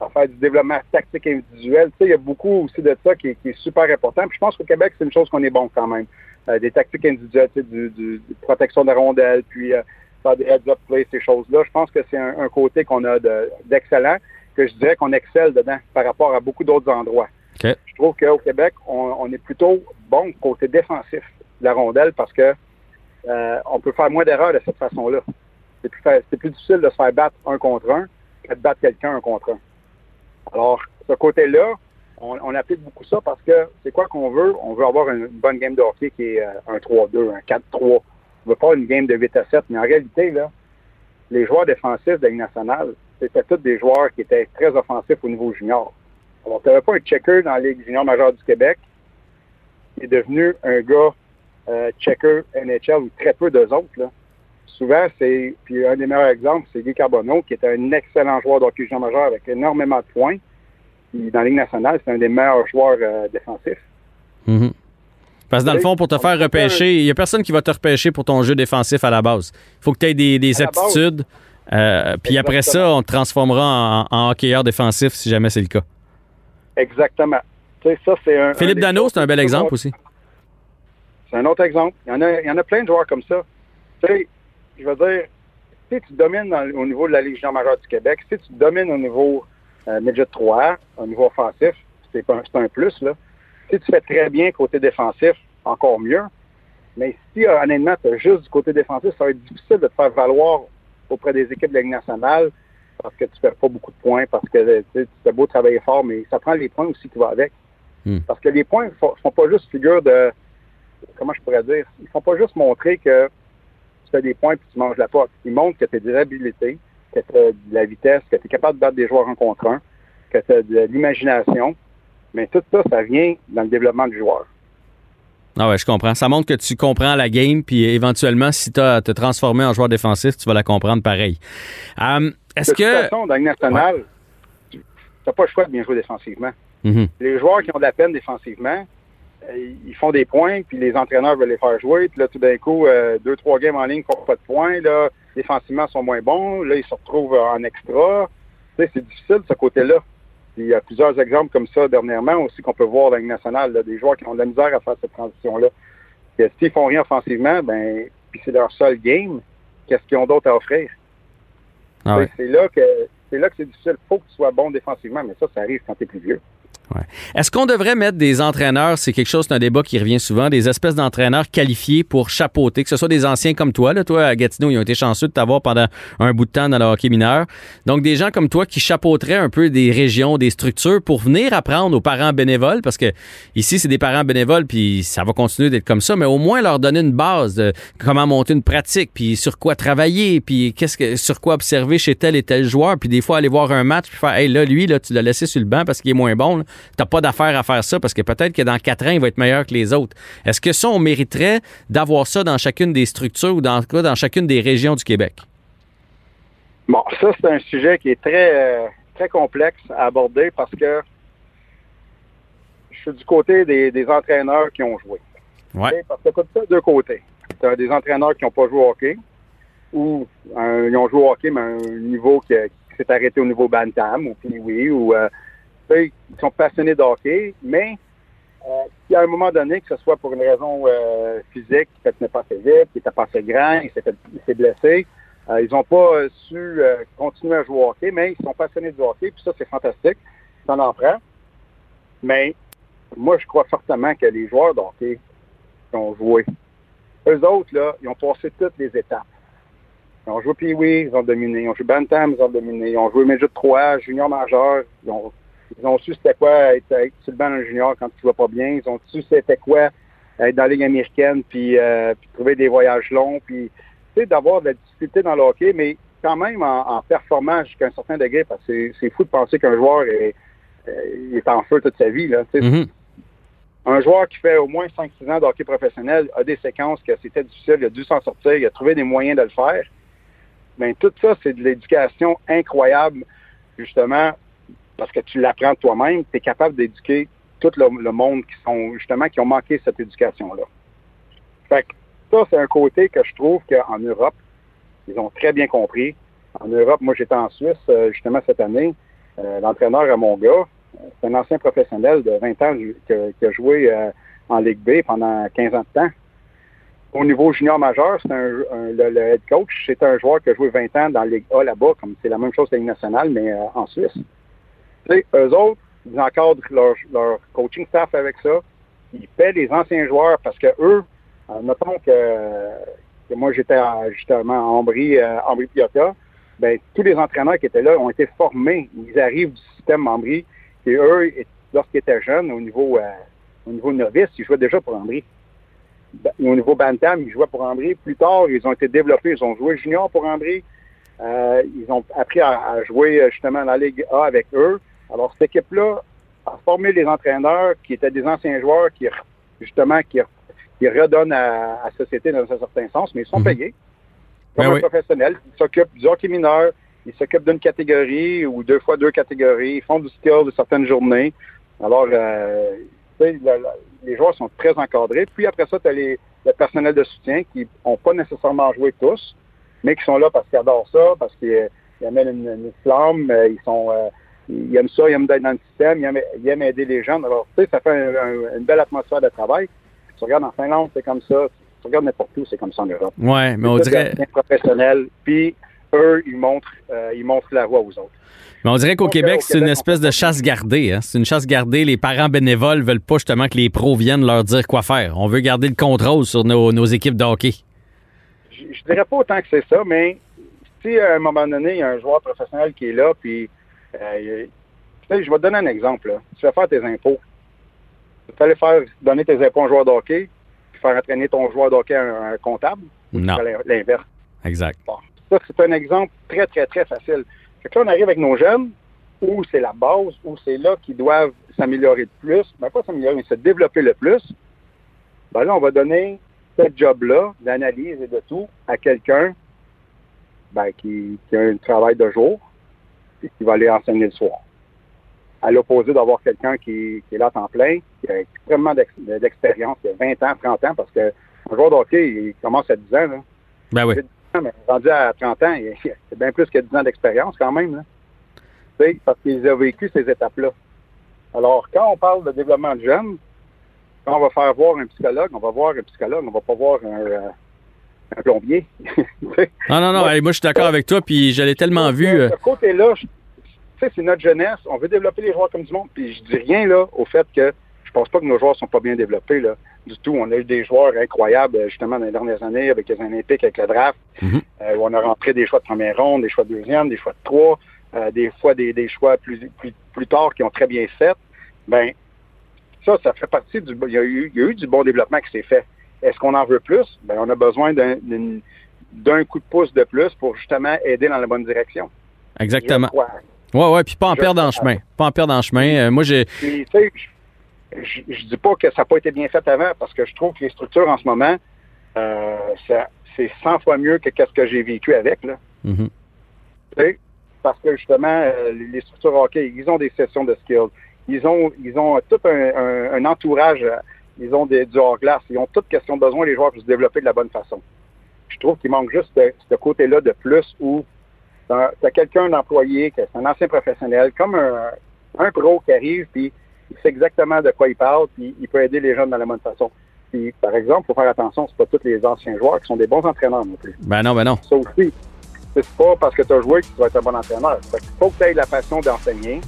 à faire du développement tactique individuel. Tu sais, il y a beaucoup aussi de ça qui, est super important. Puis je pense qu'au Québec, c'est une chose qu'on est bon quand même. Euh, des tactiques individuelles, tu sais, du, du, protection de rondelles, puis euh, faire des heads-up plays, ces choses-là. Je pense que c'est un, côté qu'on a d'excellent, que je dirais qu'on excelle dedans par rapport à beaucoup d'autres endroits. Je trouve qu'au Québec, on, est plutôt bon côté défensif de la rondelle parce que euh, on peut faire moins d'erreurs de cette façon-là. C'est plus, plus difficile de se faire battre un contre un que de battre quelqu'un un contre un. Alors, ce côté-là, on, applique beaucoup ça parce que c'est quoi qu'on veut? On veut avoir une, bonne game de hockey qui est euh, un 3-2, un 4-3, on veut pas une game de 8 à 7, mais en réalité, là, les joueurs défensifs de la Ligue nationale, c'était tous des joueurs qui étaient très offensifs au niveau junior. Alors, tu n'avais pas un checker dans la Ligue junior majeure du Québec qui est devenu un gars euh, checker NHL ou très peu d'eux autres. Là. Souvent, c'est, puis un des meilleurs exemples, c'est Guy Carbonneau, qui était un excellent joueur d'hockey junior majeur avec énormément de points. Puis dans la Ligue nationale, c'est un des meilleurs joueurs euh, défensifs. Mm-hmm. Parce que dans le fond, pour te faire repêcher, il n'y a personne qui va te repêcher pour ton jeu défensif à la base. Il faut que tu aies des, aptitudes. Euh, puis après ça, on te transformera en, hockeyeur défensif si jamais c'est le cas. Exactement. Ça, un, Philippe Dano, c'est un bel exemple aussi. C'est un autre exemple. Il y, en a, il y en a plein de joueurs comme ça. Tu sais, je veux dire, si tu domines au niveau de la Légion majeure du Québec, si tu domines au niveau euh, midget 3 au niveau offensif, c'est un, un plus, là. Si tu fais très bien côté défensif, encore mieux. Mais si, euh, honnêtement, tu as juste du côté défensif, ça va être difficile de te faire valoir auprès des équipes de la Ligue nationale parce que tu fais pas beaucoup de points, parce que tu as beau travailler fort, mais ça prend les points aussi qui vont avec. Hmm. Parce que les points ne font pas juste figure de, comment je pourrais dire, ils font pas juste montrer que tu fais des points et tu manges la porte. Ils montrent que tu as des habilités, que tu as de la vitesse, que tu es capable de battre des joueurs en contre un, que tu as de l'imagination, mais tout ça, ça vient dans le développement du joueur. Ah ouais, je comprends. Ça montre que tu comprends la game, puis éventuellement, si tu as te transformer en joueur défensif, tu vas la comprendre pareil. Um, Est-ce que. De toute façon, dans le national, tu n'as pas le choix de bien jouer défensivement. Mm-hmm. Les joueurs qui ont de la peine défensivement, euh, ils font des points, puis les entraîneurs veulent les faire jouer. Puis là, tout d'un coup, euh, deux, trois games en ligne font pas de points. Là, défensivement, sont moins bons. Là, ils se retrouvent en extra. Tu sais, c'est difficile, ce côté-là il y a plusieurs exemples comme ça dernièrement aussi qu'on peut voir dans la nationale, des joueurs qui ont de la misère à faire cette transition-là. S'ils font rien offensivement, ben, puis c'est leur seul game, qu'est-ce qu'ils ont d'autre à offrir? Ah c'est là que c'est là que c'est difficile. Il faut que tu sois bon défensivement, mais ça, ça arrive quand tu es plus vieux. Est-ce qu'on devrait mettre des entraîneurs, c'est quelque chose, c'est un débat qui revient souvent, des espèces d'entraîneurs qualifiés pour chapeauter, que ce soit des anciens comme toi, là, toi à Gatineau, ils ont été chanceux de t'avoir pendant un bout de temps dans le hockey mineur. Donc des gens comme toi qui chapeauteraient un peu des régions, des structures pour venir apprendre aux parents bénévoles, parce que ici c'est des parents bénévoles, puis ça va continuer d'être comme ça, mais au moins leur donner une base de comment monter une pratique, puis sur quoi travailler, puis qu'est-ce que sur quoi observer chez tel et tel joueur, puis des fois aller voir un match, puis faire, hey là lui tu l'as laissé sur le banc parce qu'il est moins bon. T'as pas d'affaire à faire ça parce que peut-être que dans quatre ans, il va être meilleur que les autres. Est-ce que ça, on mériterait d'avoir ça dans chacune des structures ou dans, dans chacune des régions du Québec? Bon, ça, c'est un sujet qui est très, euh, très complexe à aborder parce que je suis du côté des, entraîneurs qui ont joué. Ouais. Parce que ça deux côtés. Tu as des entraîneurs qui n'ont pas joué au hockey ou ils ont joué au hockey, mais un niveau qui, s'est arrêté au niveau Bantam ou oui ou euh, ils sont passionnés de hockey, mais euh, à un moment donné, que ce soit pour une raison euh, physique, qu'il n'est pas assez vite, qu'il n'était pas assez grand, il s'est blessé, euh, ils n'ont pas su continuer à jouer au hockey, mais ils sont passionnés du hockey, puis ça, c'est fantastique. Ça en prend. Mais moi, je crois fortement que les joueurs de hockey qui ont joué, eux autres, là, ils ont passé toutes les étapes. Ils ont joué Pee-Wee, ils ont dominé. Ils ont joué Bantam, ils ont dominé. Ils ont joué Major 3, Junior Majeur. Ils ont ils ont su c'était quoi être, sur le banc d'un junior quand tu vas pas bien. Ils ont su c'était quoi être dans la Ligue américaine, puis, euh, puis trouver des voyages longs, puis tu sais, d'avoir de la difficulté dans le hockey, mais quand même en, en performant jusqu'à un certain degré, parce que c'est fou de penser qu'un joueur est, euh, est, en feu toute sa vie. Là, mm-hmm. Un joueur qui fait au moins 5-6 ans de hockey professionnel a des séquences que c'était difficile, il a dû s'en sortir, il a trouvé des moyens de le faire. Bien, tout ça, c'est de l'éducation incroyable, justement, parce que tu l'apprends toi-même, tu es capable d'éduquer tout le, monde qui sont justement qui ont manqué cette éducation-là. Fait que ça, c'est un côté que je trouve qu'en Europe, ils ont très bien compris. En Europe, moi j'étais en Suisse euh, justement cette année. Euh, l'entraîneur à mon gars, c'est un ancien professionnel de 20 ans qui a joué euh, en Ligue B pendant 15 ans de temps. Au niveau junior majeur, c'est un, le, head coach, c'est un joueur qui a joué 20 ans dans la Ligue A là-bas, comme c'est la même chose que la Ligue nationale, mais en Suisse. Tu sais, eux autres, ils encadrent leur, coaching staff avec ça. Ils paient les anciens joueurs parce que eux, euh, notons que, moi j'étais justement à Ambry, euh, Ambry Piotta, ben, tous les entraîneurs qui étaient là ont été formés. Ils arrivent du système Ambry. Et eux, lorsqu'ils étaient jeunes, au niveau, euh, au niveau novice, ils jouaient déjà pour Ambry. Au niveau Bantam, ils jouaient pour Ambry. Plus tard, ils ont été développés. Ils ont joué junior pour Ambry. ils ont appris à, jouer justement la Ligue A avec eux. Alors, cette équipe-là a formé les entraîneurs qui étaient des anciens joueurs qui, justement, qui, redonnent à, la société dans un certain sens, mais ils sont mhm. payés. Comme ben un professionnel. Ils s'occupent du hockey mineur, ils s'occupent d'une catégorie ou deux fois deux catégories, ils font du skill de certaines journées. Alors, euh, les joueurs sont très encadrés. Puis après ça, tu as les, le personnel de soutien qui n'ont pas nécessairement joué tous, mais qui sont là parce qu'ils adorent ça, parce qu'ils amènent une, flamme, euh, ils sont... Euh, il aime ça, il aime être dans le système, il aime, aider les gens. Alors, tu sais, ça fait une belle atmosphère de travail. Tu regardes en Finlande, c'est comme ça. Tu regardes n'importe où, c'est comme ça en Europe. Oui, mais on dirait. professionnel, puis eux, ils montrent, euh, ils montrent la voie aux autres. Mais on dirait qu'au Québec, c'est une espèce de chasse gardée. Hein? C'est une chasse gardée. Les parents bénévoles veulent pas justement que les pros viennent leur dire quoi faire. On veut garder le contrôle sur nos, équipes de hockey. Je, je dirais pas autant que c'est ça, mais si à un moment donné, il y a un joueur professionnel qui est là, puis euh, je vais te donner un exemple. Tu vas faire tes impôts. Tu vas aller faire donner tes impôts à un joueur de hockey, puis faire entraîner ton joueur de hockey à un, comptable. Non. L'inverse. Exact. Ça, c'est un exemple très, très, très facile. Fait là, on arrive avec nos jeunes, où c'est la base, où c'est là qu'ils doivent s'améliorer le plus. Ben, pas s'améliorer, mais se développer le plus. Ben là, on va donner ce job-là, d'analyse et de tout, à quelqu'un ben, qui, qui a un travail de jour, qui va aller enseigner le soir. À l'opposé d'avoir quelqu'un qui, est là à temps plein, qui a extrêmement d'expérience, qui a 20 ans, 30 ans, parce que un joueur de hockey, il commence à 10 ans. Là. Ben oui. mais rendu à 30 ans, c'est bien plus que 10 ans d'expérience quand même. Là. Parce qu'il a vécu ces étapes-là. Alors, quand on parle de développement de jeunes, quand on va faire voir un psychologue, on va voir un psychologue, on va pas voir un, euh, un plombier. non, non, non. moi, je suis d'accord avec toi, puis je l'ai tellement vu. Ce côté-là, sais, c'est notre jeunesse. On veut développer les joueurs comme du monde. Puis je dis rien là au fait que je pense pas que nos joueurs sont pas bien développés là du tout. On a eu des joueurs incroyables justement dans les dernières années avec les Olympiques, avec le draft. Mhm. Euh, où on a rentré des choix de première ronde, des choix de deuxième, des choix de trois, euh, des fois des, des choix plus, plus, plus tard qui ont très bien fait. Ben ça, ça fait partie du. Il y a eu, il y a eu du bon développement qui s'est fait. Est-ce qu'on en veut plus? Ben, on a besoin d'un coup de pouce de plus pour justement aider dans la bonne direction. Exactement. Ouais, ouais, puis pas en perdre en chemin. Pas en perdre en chemin. Euh, moi, j'ai. Puis, tu sais, je, je, dis pas que ça n'a pas été bien fait avant, parce que je trouve que les structures en ce moment, euh, c'est 100 fois mieux que ce que j'ai vécu avec. Là. Mhm. Tu sais, Parce que justement, euh, les structures hockey, ils ont des sessions de skills. Ils ont, ils ont tout un, un- un entourage. Euh, Ils ont des, du hors-glace. Ils ont toutes questions de besoin, les joueurs, pour se développer de la bonne façon. Je trouve qu'il manque juste ce, côté-là de plus où tu as quelqu'un d'employé, c'est un ancien professionnel, comme un, un pro qui arrive, puis il sait exactement de quoi il parle, puis il peut aider les jeunes dans la bonne façon. Puis, par exemple, il faut faire attention, c'est pas tous les anciens joueurs qui sont des bons entraîneurs non plus. Ben non, ben non. Ça aussi, c'est pas parce que tu as joué que tu vas être un bon entraîneur. Fait qu'il faut que tu aies la passion d'enseigner.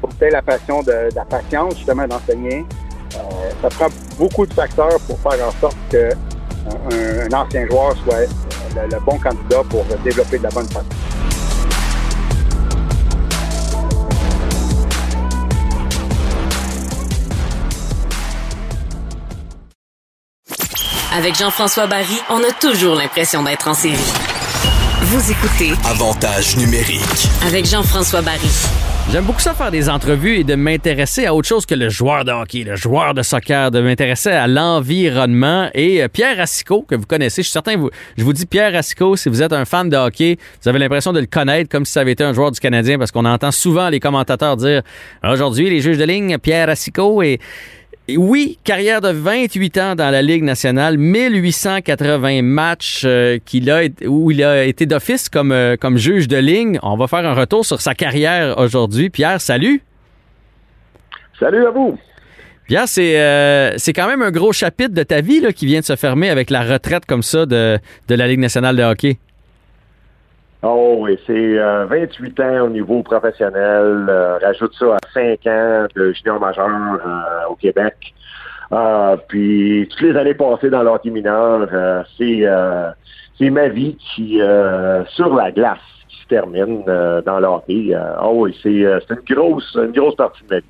faut que tu aies la passion de, de la patience, justement, d'enseigner. Euh, ça prend beaucoup de facteurs pour faire en sorte que un, un ancien joueur soit le, le bon candidat pour développer de la bonne façon. Avec Jean-François Barry, on a toujours l'impression d'être en série. Vous écoutez Avantage numérique. avec Jean-François Barry. J'aime beaucoup ça faire des entrevues et de m'intéresser à autre chose que le joueur de hockey, le joueur de soccer, de m'intéresser à l'environnement. Et euh, Pierre Racicot, que vous connaissez, je suis certain, vous, je vous dis Pierre Racicot, si vous êtes un fan de hockey, vous avez l'impression de le connaître comme si ça avait été un joueur du Canadien, parce qu'on entend souvent les commentateurs dire aujourd'hui, les juges de ligne, Pierre Racicot et et oui, carrière de 28 ans dans la Ligue nationale, 1880 matchs euh, a, où il a été d'office comme, euh, comme juge de ligne. On va faire un retour sur sa carrière aujourd'hui. Pierre, salut. Salut à vous! Pierre, c'est euh, quand même un gros chapitre de ta vie là, qui vient de se fermer avec la retraite comme ça de, de la Ligue nationale de hockey. Oh oui, c'est euh, 28 ans au niveau professionnel. euh, rajoute ça à 5 ans de junior majeur euh, au Québec. Euh, puis toutes les années passées dans l'hockey mineur, euh, c'est euh, c'est ma vie qui sur la glace qui se termine dans l'hockey. Oh oui, c'est c'est une grosse une grosse partie de ma vie.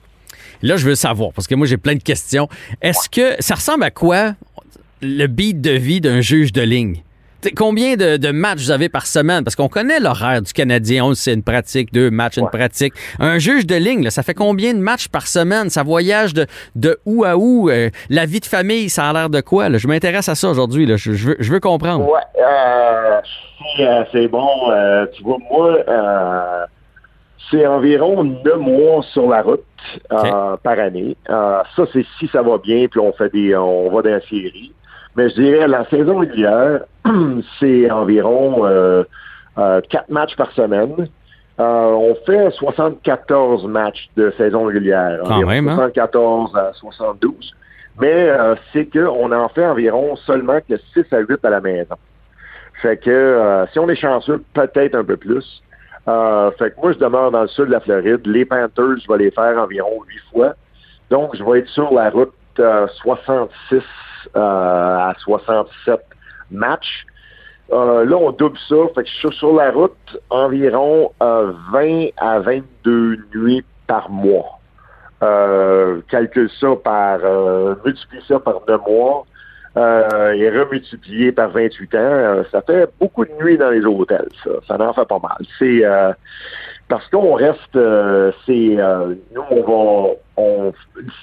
Là, je veux savoir, parce que moi, j'ai plein de questions. Est-ce que ça ressemble à quoi le beat de vie d'un juge de ligne? Combien de, de matchs vous avez par semaine? Parce qu'on connaît l'horaire du Canadien. On sait, une pratique, deux matchs, une pratique. Un juge de ligne, là, ça fait combien de matchs par semaine? Ça voyage de, de où à où? Euh, la vie de famille, ça a l'air de quoi? là? Je m'intéresse à ça aujourd'hui. là. Je, je veux, je veux comprendre. Ouais, euh, c'est, euh, c'est bon. Euh, tu vois, moi, euh, c'est environ neuf mois sur la route euh, par année. Euh, ça, c'est si ça va bien, puis on fait des, on va dans la série. Mais je dirais la saison régulière, c'est environ euh, euh, quatre matchs par semaine. Euh, on fait 74 matchs de saison régulière. Quand même, hein? 74 à 72. Mais euh, c'est qu'on en fait environ seulement que 6 à 8 à la maison. Fait que euh, si on est chanceux, peut-être un peu plus. Euh, fait que moi, je demeure dans le sud de la Floride. Les Panthers, je vais les faire environ 8 fois. Donc, je vais être sur la route euh, 66 euh, à 67 matchs. Euh, là, on double ça. Fait je suis sur la route environ euh, 20 à 22 nuits par mois. Euh, calcule ça par, euh, multiplie ça par deux mois euh, et remultiplié par 28 ans, euh, ça fait beaucoup de nuits dans les hôtels, ça. Ça en fait pas mal. C'est euh, parce qu'on reste, euh, c'est euh, nous on va, on,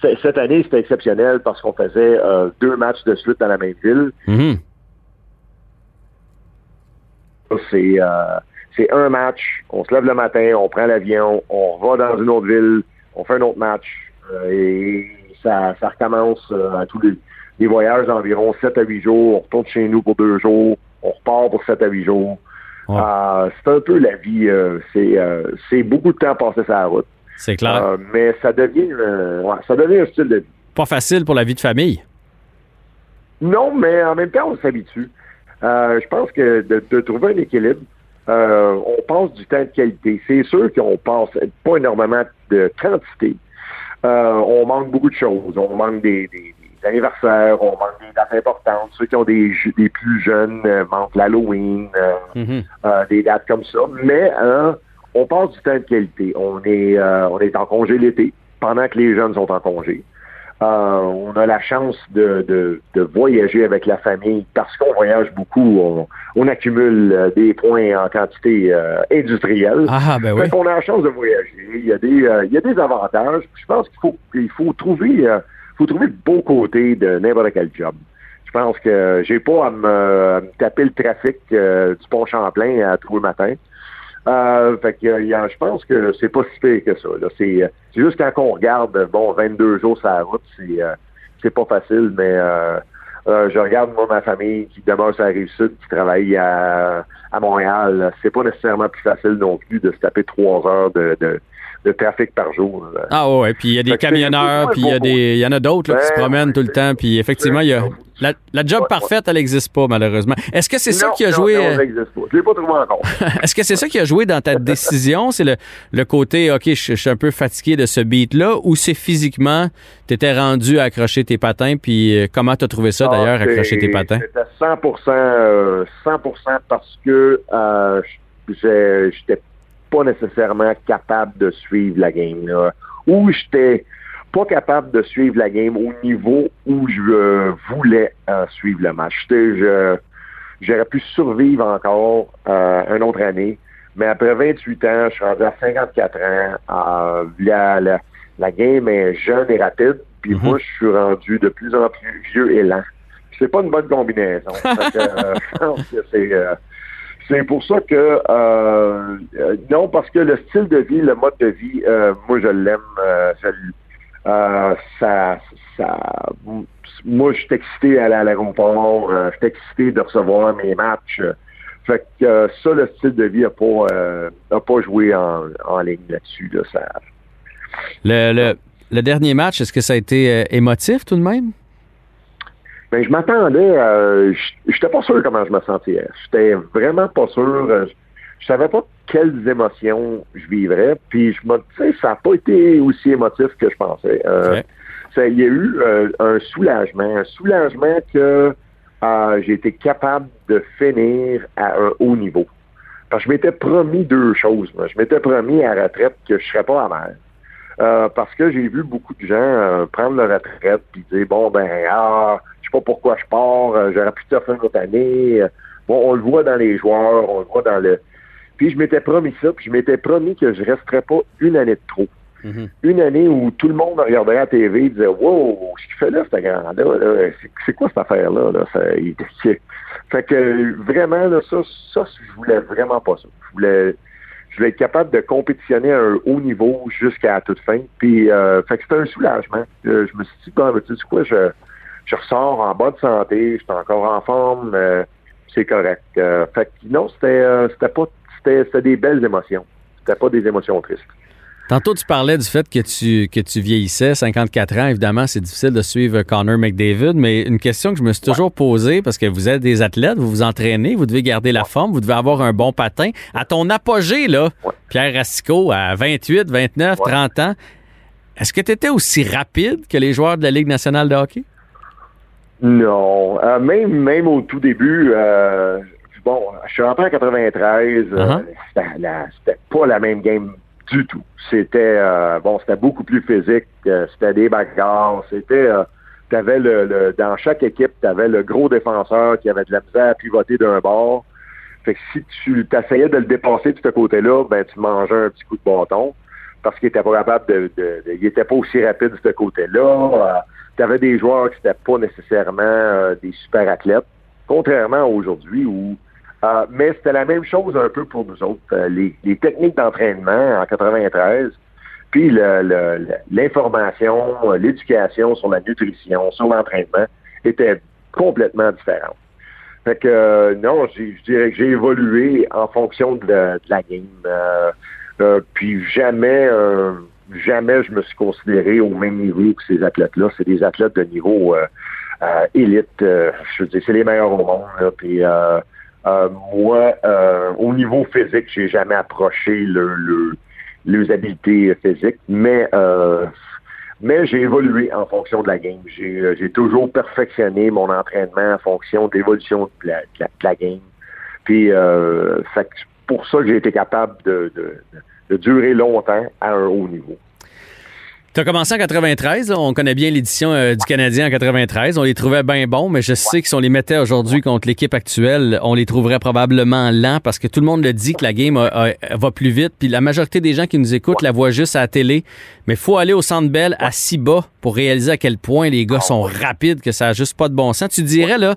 cette année c'était exceptionnel parce qu'on faisait euh, deux matchs de suite dans la même ville. Mhm. C'est euh, c'est un match, on se lève le matin, on prend l'avion, on va dans une autre ville, on fait un autre match euh, et ça, ça recommence euh, à tous les, les voyages d'environ 7 à 8 jours. On retourne chez nous pour deux jours, on repart pour 7 à 8 jours. Ouais. Euh, c'est un peu la vie, euh, c'est euh, c'est beaucoup de temps passé sur la route. C'est clair. Euh, mais ça devient, ouais, ça devient un style de vie. Pas facile pour la vie de famille? Non, mais en même temps, on s'habitue. Je pense que de, de trouver un équilibre, on passe du temps de qualité. C'est sûr qu'on passe pas énormément de quantité. on manque beaucoup de choses. On manque des, anniversaires, on manque des dates importantes. Ceux qui ont des, des plus jeunes manquent l'Halloween, mm-hmm. des dates comme ça. Mais on passe du temps de qualité. On est, on est en congé l'été pendant que les jeunes sont en congé. Euh, on a la chance de, de, voyager avec la famille parce qu'on voyage beaucoup. On, accumule euh, des points en quantité euh, industrielle. Ah, ben oui. on a la chance de voyager. Il y a des, il y a des avantages. Je pense qu'il faut, il faut trouver, faut trouver le beau côté de n'importe quel job. Je pense que j'ai pas à me, taper le trafic du pont Champlain à tous les matins. Euh, fait que je pense que c'est pas si pire que ça. C'est, juste quand on regarde, bon, 22 jours sur la route, c'est, euh, c'est pas facile, mais euh, je regarde moi ma famille qui demeure sur la rive sud, qui travaille à, à Montréal. C'est pas nécessairement plus facile non plus de se taper trois heures de, de de trafic par jour. Ah ouais, puis il y a des camionneurs, puis il y a des il y en a d'autres qui se ben, promènent tout le temps, puis effectivement il y a la, job parfaite, elle n'existe pas malheureusement. Est-ce que c'est ça qui a joué non, elle n'existe pas. Je l'ai pas trouvé encore. Est-ce que c'est ça qui a joué dans ta décision, c'est le, le côté OK, je, suis un peu fatigué de ce beat là ou c'est physiquement tu étais rendu à accrocher tes patins puis euh, comment tu as trouvé ça ah, d'ailleurs accrocher tes patins? C'était 100 100% parce que euh, j'étais pas nécessairement capable de suivre la game. Là. Ou j'étais pas capable de suivre la game au niveau où je voulais euh, suivre le match. Je, j'aurais pu survivre encore euh, une autre année, mais après 28 ans, je suis rendu à 54 ans. Euh, la, la, game est jeune et rapide, puis mm-hmm. moi, je suis rendu de plus en plus vieux et lent. C'est pas une bonne combinaison. je pense que c'est c'est pour ça que euh, euh, non, parce que le style de vie, le mode de vie, euh, moi je l'aime. Ça, ça, moi je suis excité à aller à l'aéroport, je suis excité de recevoir mes matchs. Fait que ça, le style de vie n'a pas, a pas joué en, en ligne là-dessus. Là, ça... le, le, le dernier match, est-ce que ça a été émotif tout de même? Ben, je m'attendais, euh, j'étais pas sûr comment je me sentais. J'étais vraiment pas sûr. Euh, je savais pas quelles émotions je vivrais. Puis je me disais, ça n'a pas été aussi émotif que je pensais. Euh, ça, il y a eu euh, un soulagement, un soulagement que j'ai été capable de finir à un haut niveau. Parce que je m'étais promis deux choses. Je m'étais promis à la retraite que je serais pas amer. Euh, parce que j'ai vu beaucoup de gens prendre leur retraite puis dire bon ben ah je sais pas pourquoi je pars, euh, j'aurais pu te faire une autre année. Bon, on le voit dans les joueurs, on le voit dans le. Puis je m'étais promis ça, puis je m'étais promis que je resterais pas une année de trop. Mhm. Une année où tout le monde regarderait la TV et disait Wow, ce qu'il fait là, ce grand-là, c'est quoi cette affaire-là? Là? fait que vraiment, là, ça, ça, je voulais vraiment pas ça. Je voulais, je voulais être capable de compétitionner à un haut niveau jusqu'à toute fin. Puis euh, fait que c'était un soulagement. Euh, je me suis dit, bon, tu sais quoi, je je ressors en bonne santé, je suis encore en forme, euh, c'est correct. Euh, fait que non, c'était euh, c'était pas c'était des belles émotions. C'était pas des émotions tristes. Tantôt, tu parlais du fait que tu, que tu vieillissais, 54 ans. Évidemment, c'est difficile de suivre Connor McDavid, mais une question que je me suis toujours posée, parce que vous êtes des athlètes, vous vous entraînez, vous devez garder la forme, vous devez avoir un bon patin. À ton apogée, là, Pierre Racicot, à 28, 29, 30 ans, est-ce que tu étais aussi rapide que les joueurs de la Ligue nationale de hockey? Non. Euh, même, même au tout début, euh, bon, je suis rentré en 93, euh, uh-huh. c'était pas la même game du tout. C'était bon, c'était beaucoup plus physique, c'était des bagarres, c'était t'avais le, le, dans chaque équipe, tu avais le gros défenseur qui avait de la misère à pivoter d'un bord. Fait que si tu t'essayais de le dépasser de ce côté-là, ben tu mangeais un petit coup de bâton parce qu'il était pas capable de, de, il était pas aussi rapide de ce côté-là tu avais des joueurs qui n'étaient pas nécessairement euh, des super athlètes, contrairement à aujourd'hui où euh, mais c'était la même chose un peu pour nous autres. Euh, les, techniques d'entraînement en 93, puis l'information, l'éducation sur la nutrition, sur l'entraînement étaient complètement différentes. Fait que non, je dirais que j'ai évolué en fonction de, la game. puis jamais jamais je me suis considéré au même niveau que ces athlètes-là. C'est des athlètes de niveau euh, euh, élite. Euh, je veux dire, c'est les meilleurs au monde. Euh, moi, euh, au niveau physique, j'ai jamais approché le, le, les habiletés physiques, mais euh, mais j'ai évolué en fonction de la game. J'ai, j'ai toujours perfectionné mon entraînement en fonction de l'évolution de la, de la, game. Puis euh, c'est pour ça que j'ai été capable de, de durer longtemps à un haut niveau. Tu as commencé en 93. On connaît bien l'édition euh, du Canadien en 93. On les trouvait bien bons, mais je sais que si on les mettait aujourd'hui contre l'équipe actuelle, on les trouverait probablement lents parce que tout le monde le dit que la game va plus vite. Puis la majorité des gens qui nous écoutent la voient juste à la télé. Mais faut aller au Centre Bell à si bas pour réaliser à quel point les gars sont rapides, que ça n'a juste pas de bon sens. Tu dirais, là,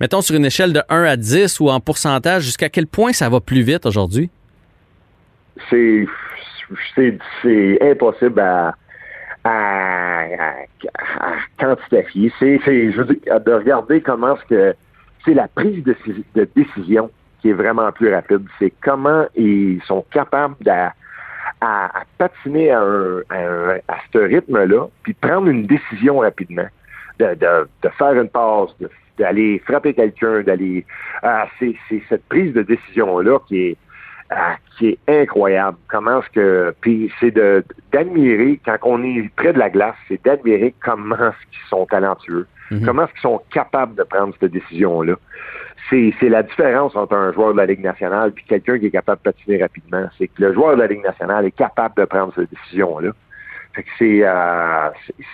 mettons sur une échelle de 1 à 10 ou en pourcentage, jusqu'à quel point ça va plus vite aujourd'hui? C'est, c'est impossible à à, à, quantifier. C'est, je veux dire, de regarder comment est-ce que c'est la prise de, décision qui est vraiment plus rapide. C'est comment ils sont capables de, à, patiner à, ce rythme-là, puis prendre une décision rapidement, de, de, de faire une passe, d'aller frapper quelqu'un, d'aller. Ah, c'est, c'est cette prise de décision-là qui est ah, qui est incroyable. Comment est-ce que. Puis c'est de d'admirer, quand on est près de la glace, c'est d'admirer comment est-ce qu'ils sont talentueux. Mhm. Comment est-ce qu'ils sont capables de prendre cette décision-là. C'est, c'est la différence entre un joueur de la Ligue nationale et quelqu'un qui est capable de patiner rapidement. C'est que le joueur de la Ligue nationale est capable de prendre cette décision-là. Fait que c'est, euh,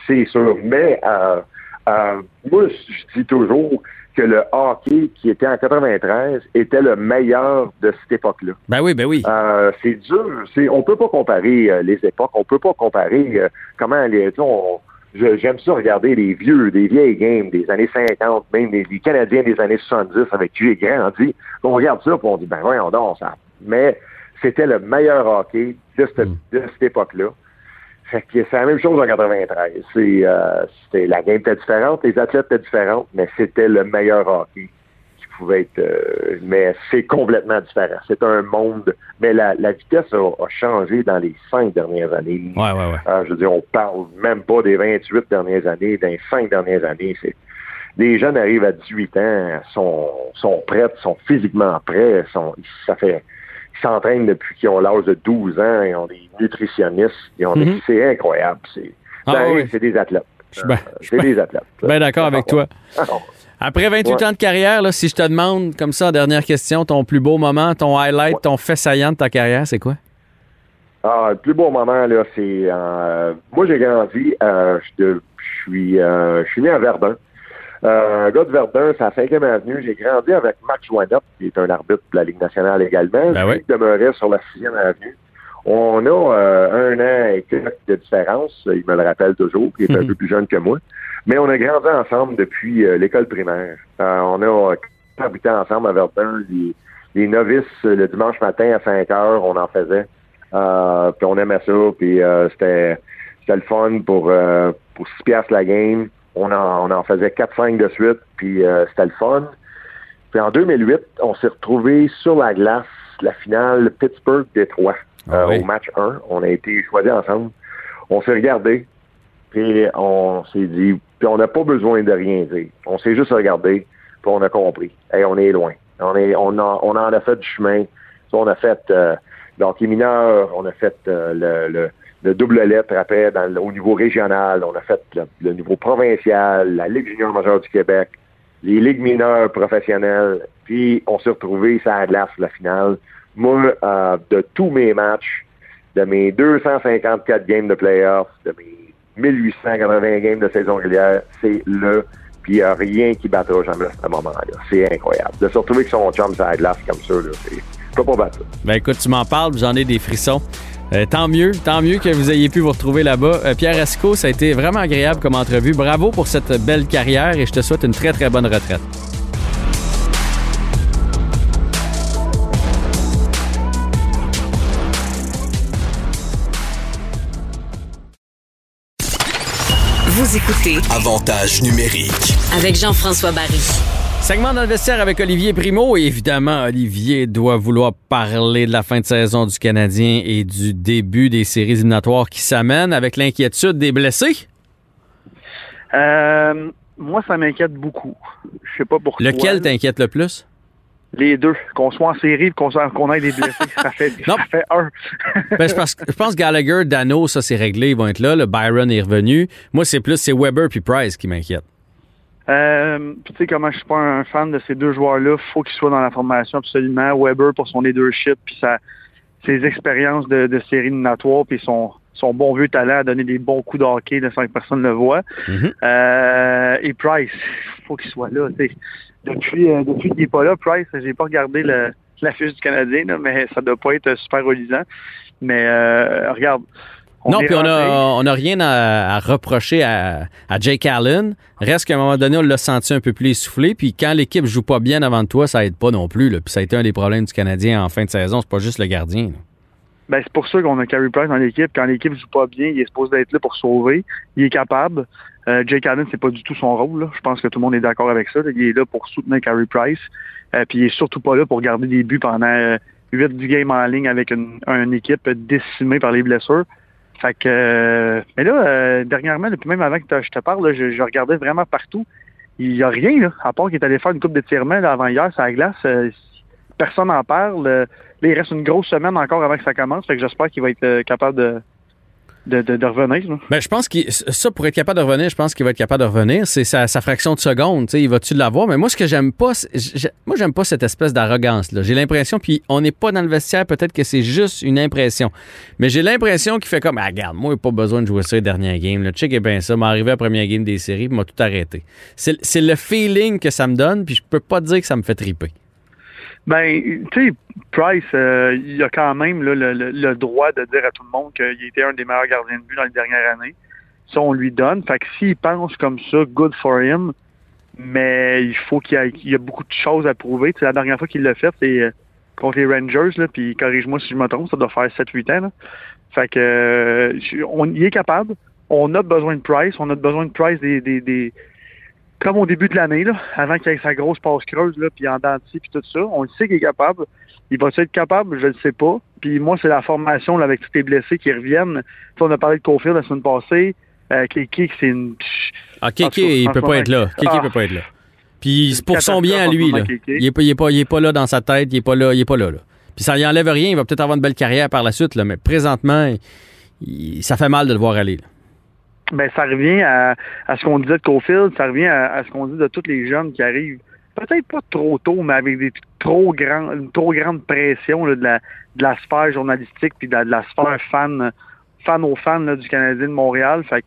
c'est sûr. Mais euh, euh, moi, je dis toujours, que le hockey qui était en 93 était le meilleur de cette époque-là. Ben oui, ben oui. Euh, c'est dur. C'est, on peut pas comparer euh, les époques. On peut pas comparer euh, comment les. j'aime ça regarder les vieux, des vieilles games des années 50, même les, Canadiens des années 70 avec qui j'ai grandi. On regarde ça et on dit ben voyons donc ça. Mais c'était le meilleur hockey de cette, mm. de cette époque-là. C'est la même chose en 93. C'est, euh, la game était différente, les athlètes étaient différents, mais c'était le meilleur hockey qui pouvait être. Euh, mais c'est complètement différent. C'est un monde. Mais la, la vitesse a, changé dans les cinq dernières années. Ouais, ouais, ouais. Euh, je veux dire, on parle même pas des 28 dernières années, des cinq dernières années. C'est, les jeunes arrivent à 18 ans, sont, sont prêts, sont physiquement prêts, sont, ça fait s'entraînent depuis qu'ils ont l'âge de 12 ans, ils ont des nutritionnistes, ils ont mhm. c'est incroyable. C'est ah ben, c'est des athlètes. Ben, c'est des athlètes. Bien d'accord avec toi. Après 28 ans de carrière, là, si je te demande, comme ça, dernière question, ton plus beau moment, ton highlight, ton fait saillant de ta carrière, c'est quoi? Ah, le plus beau moment, là, c'est... Euh, moi, j'ai grandi, euh, je suis euh, je suis né à Verdun. Euh, un gars de Verdun, c'est à 5e Avenue. J'ai grandi avec Max Joannot, qui est un arbitre de la Ligue nationale également. Ben oui. Demeurait sur la 6e Avenue. On a euh, un an et quelques de différence. Il me le rappelle toujours, il est un peu plus jeune que moi. Mais on a grandi ensemble depuis euh, l'école primaire. on a habité ensemble à Verdun. Les, novices, le dimanche matin à 5 heures, on en faisait. puis on aimait ça. Puis c'était, c'était le fun pour, pour 6 piastres la game. On en, on en faisait 4-5 de suite, puis euh, c'était le fun. Puis en 2008, on s'est retrouvé sur la glace, la finale Pittsburgh-Détroit, ah euh, au match 1. On a été choisis ensemble. On s'est regardé, puis on s'est dit, puis on n'a pas besoin de rien dire. On s'est juste regardé, puis on a compris. Et on est loin. On, est, on, on en a fait du chemin. On a fait euh, donc les mineurs, on a fait euh, le, le de double lettre après dans, au niveau régional. On a fait le, niveau provincial, la Ligue junior majeure du Québec, les ligues mineures professionnelles, puis on s'est retrouvé ça à glace la finale. Moi, euh, de tous mes matchs, de mes 254 games de playoffs, de mes 1880 games de saison régulière, c'est le puis il n'y a rien qui battra jamais à ce moment-là. C'est incroyable. De se retrouver avec son chum ça à glace comme ça, c'est pas pas battre. Ben écoute, tu m'en parles, j'en ai des frissons. Euh, tant mieux, tant mieux que vous ayez pu vous retrouver là-bas. Euh, Pierre Esco, ça a été vraiment agréable comme entrevue. Bravo pour cette belle carrière et je te souhaite une très très bonne retraite. Vous écoutez Avantage numérique avec Jean-François Barry. Segment d'investisseur avec Olivier Primo. Et évidemment, Olivier doit vouloir parler de la fin de saison du Canadien et du début des séries éliminatoires qui s'amènent avec l'inquiétude des blessés. Euh, moi, ça m'inquiète beaucoup. Je sais pas pourquoi. Lequel t'inquiète le plus? Les deux. Qu'on soit en série et qu'on ait des blessés. ça, fait, ça fait un. Ben, je, pense, je pense Gallagher, Dano, ça c'est réglé, ils vont être là. Le Byron est revenu. Moi, c'est plus c'est Weber puis Price qui m'inquiète. Euh, tu sais comment je suis pas un fan de ces deux joueurs-là, faut qu'ils soient dans la formation absolument. Weber pour son leadership puis sa, ses expériences de, de série éliminatoire puis son, son bon vieux talent à donner des bons coups de hockey sans que personne ne le voit. Mhm. Euh, et Price, faut qu'il soit là. tu sais. Depuis, euh, depuis qu'il n'est pas là, Price, j'ai pas regardé le, la fiche du Canadien, là, mais ça doit pas être super relisant. Mais euh, regarde. Non, puis on a, rentré- on a rien à, à reprocher à, à Jake Allen. Reste qu'à un moment donné, on l'a senti un peu plus essoufflé. Puis quand l'équipe joue pas bien avant de toi, ça aide pas non plus. Là. Puis ça a été un des problèmes du Canadien en fin de saison. C'est pas juste le gardien. là. Ben, c'est pour ça qu'on a Carey Price dans l'équipe. Quand l'équipe joue pas bien, il est supposé être là pour sauver. Il est capable. Euh, Jake Allen, c'est pas du tout son rôle. là. Je pense que tout le monde est d'accord avec ça. là. Il est là pour soutenir Carey Price. Euh, puis il est surtout pas là pour garder des buts pendant euh, 8-10 games en ligne avec une, une équipe décimée par les blessures. Fait que euh, mais là, euh, dernièrement, depuis même avant que je te parle, je, regardais vraiment partout. Il y a rien, là, à part qu'il est allé faire une coupe d'étirement avant hier, sur la glace. euh, personne n'en parle. Là, il reste une grosse semaine encore avant que ça commence. Fait que j'espère qu'il va être capable de, de, revenir. là. Ben, je pense que ça, pour être capable de revenir, je pense qu'il va être capable de revenir. C'est sa, fraction de seconde. Il va-tu l'avoir? Mais moi, ce que j'aime pas, j'ai- moi, j'aime pas cette espèce d'arrogance. là. J'ai l'impression, puis on n'est pas dans le vestiaire, peut-être que c'est juste une impression. Mais j'ai l'impression qu'il fait comme, ah, regarde, moi, il pas besoin de jouer ça les dernières games. Là. Check bien ça, m'arriver à la première game des séries, m'a tout arrêté. C'est c'est le feeling que ça me donne, puis je peux pas dire que ça me fait triper. Ben, tu sais, Price, euh, il a quand même le, droit de dire à tout le monde qu'il était un des meilleurs gardiens de but dans les dernières années. Ça, on lui donne. Fait que s'il pense comme ça, good for him. Mais il faut qu'il y, y a beaucoup de choses à prouver. Tu sais, la dernière fois qu'il l'a fait, c'est euh, contre les Rangers. Puis corrige-moi si je me trompe, ça doit faire 7-8 ans. Fait que euh, on, il est capable. On a besoin de Price. On a besoin de Price des comme au début de l'année, là, avant qu'il ait sa grosse passe creuse, là, puis en dentier, puis tout ça. On le sait qu'il est capable. Il va être capable? Je ne sais pas. Puis moi, c'est la formation là, avec tous les blessés qui reviennent. Tu sais, on a parlé de Cofield la semaine passée. Euh, Kiki, c'est une... Ah, Kéké, cas, il peut pas être là. Kéké ah. peut pas être là. Puis C'est pour son bien à lui. Là. Il, est pas, il, est pas, il est pas là dans sa tête, il est pas là, il est pas là, là. Puis ça lui enlève rien, il va peut-être avoir une belle carrière par la suite, là, mais présentement, il- ça fait mal de le voir aller. là. Ben, ça revient à, à ce qu'on disait de Cofield, ça revient à, à ce qu'on dit de tous les jeunes qui arrivent, peut-être pas trop tôt, mais avec des trop grands, une trop grande pression là, de, la, de sphère journalistique puis de la, de la sphère fan, fan aux fans là, du Canadien de Montréal. Fait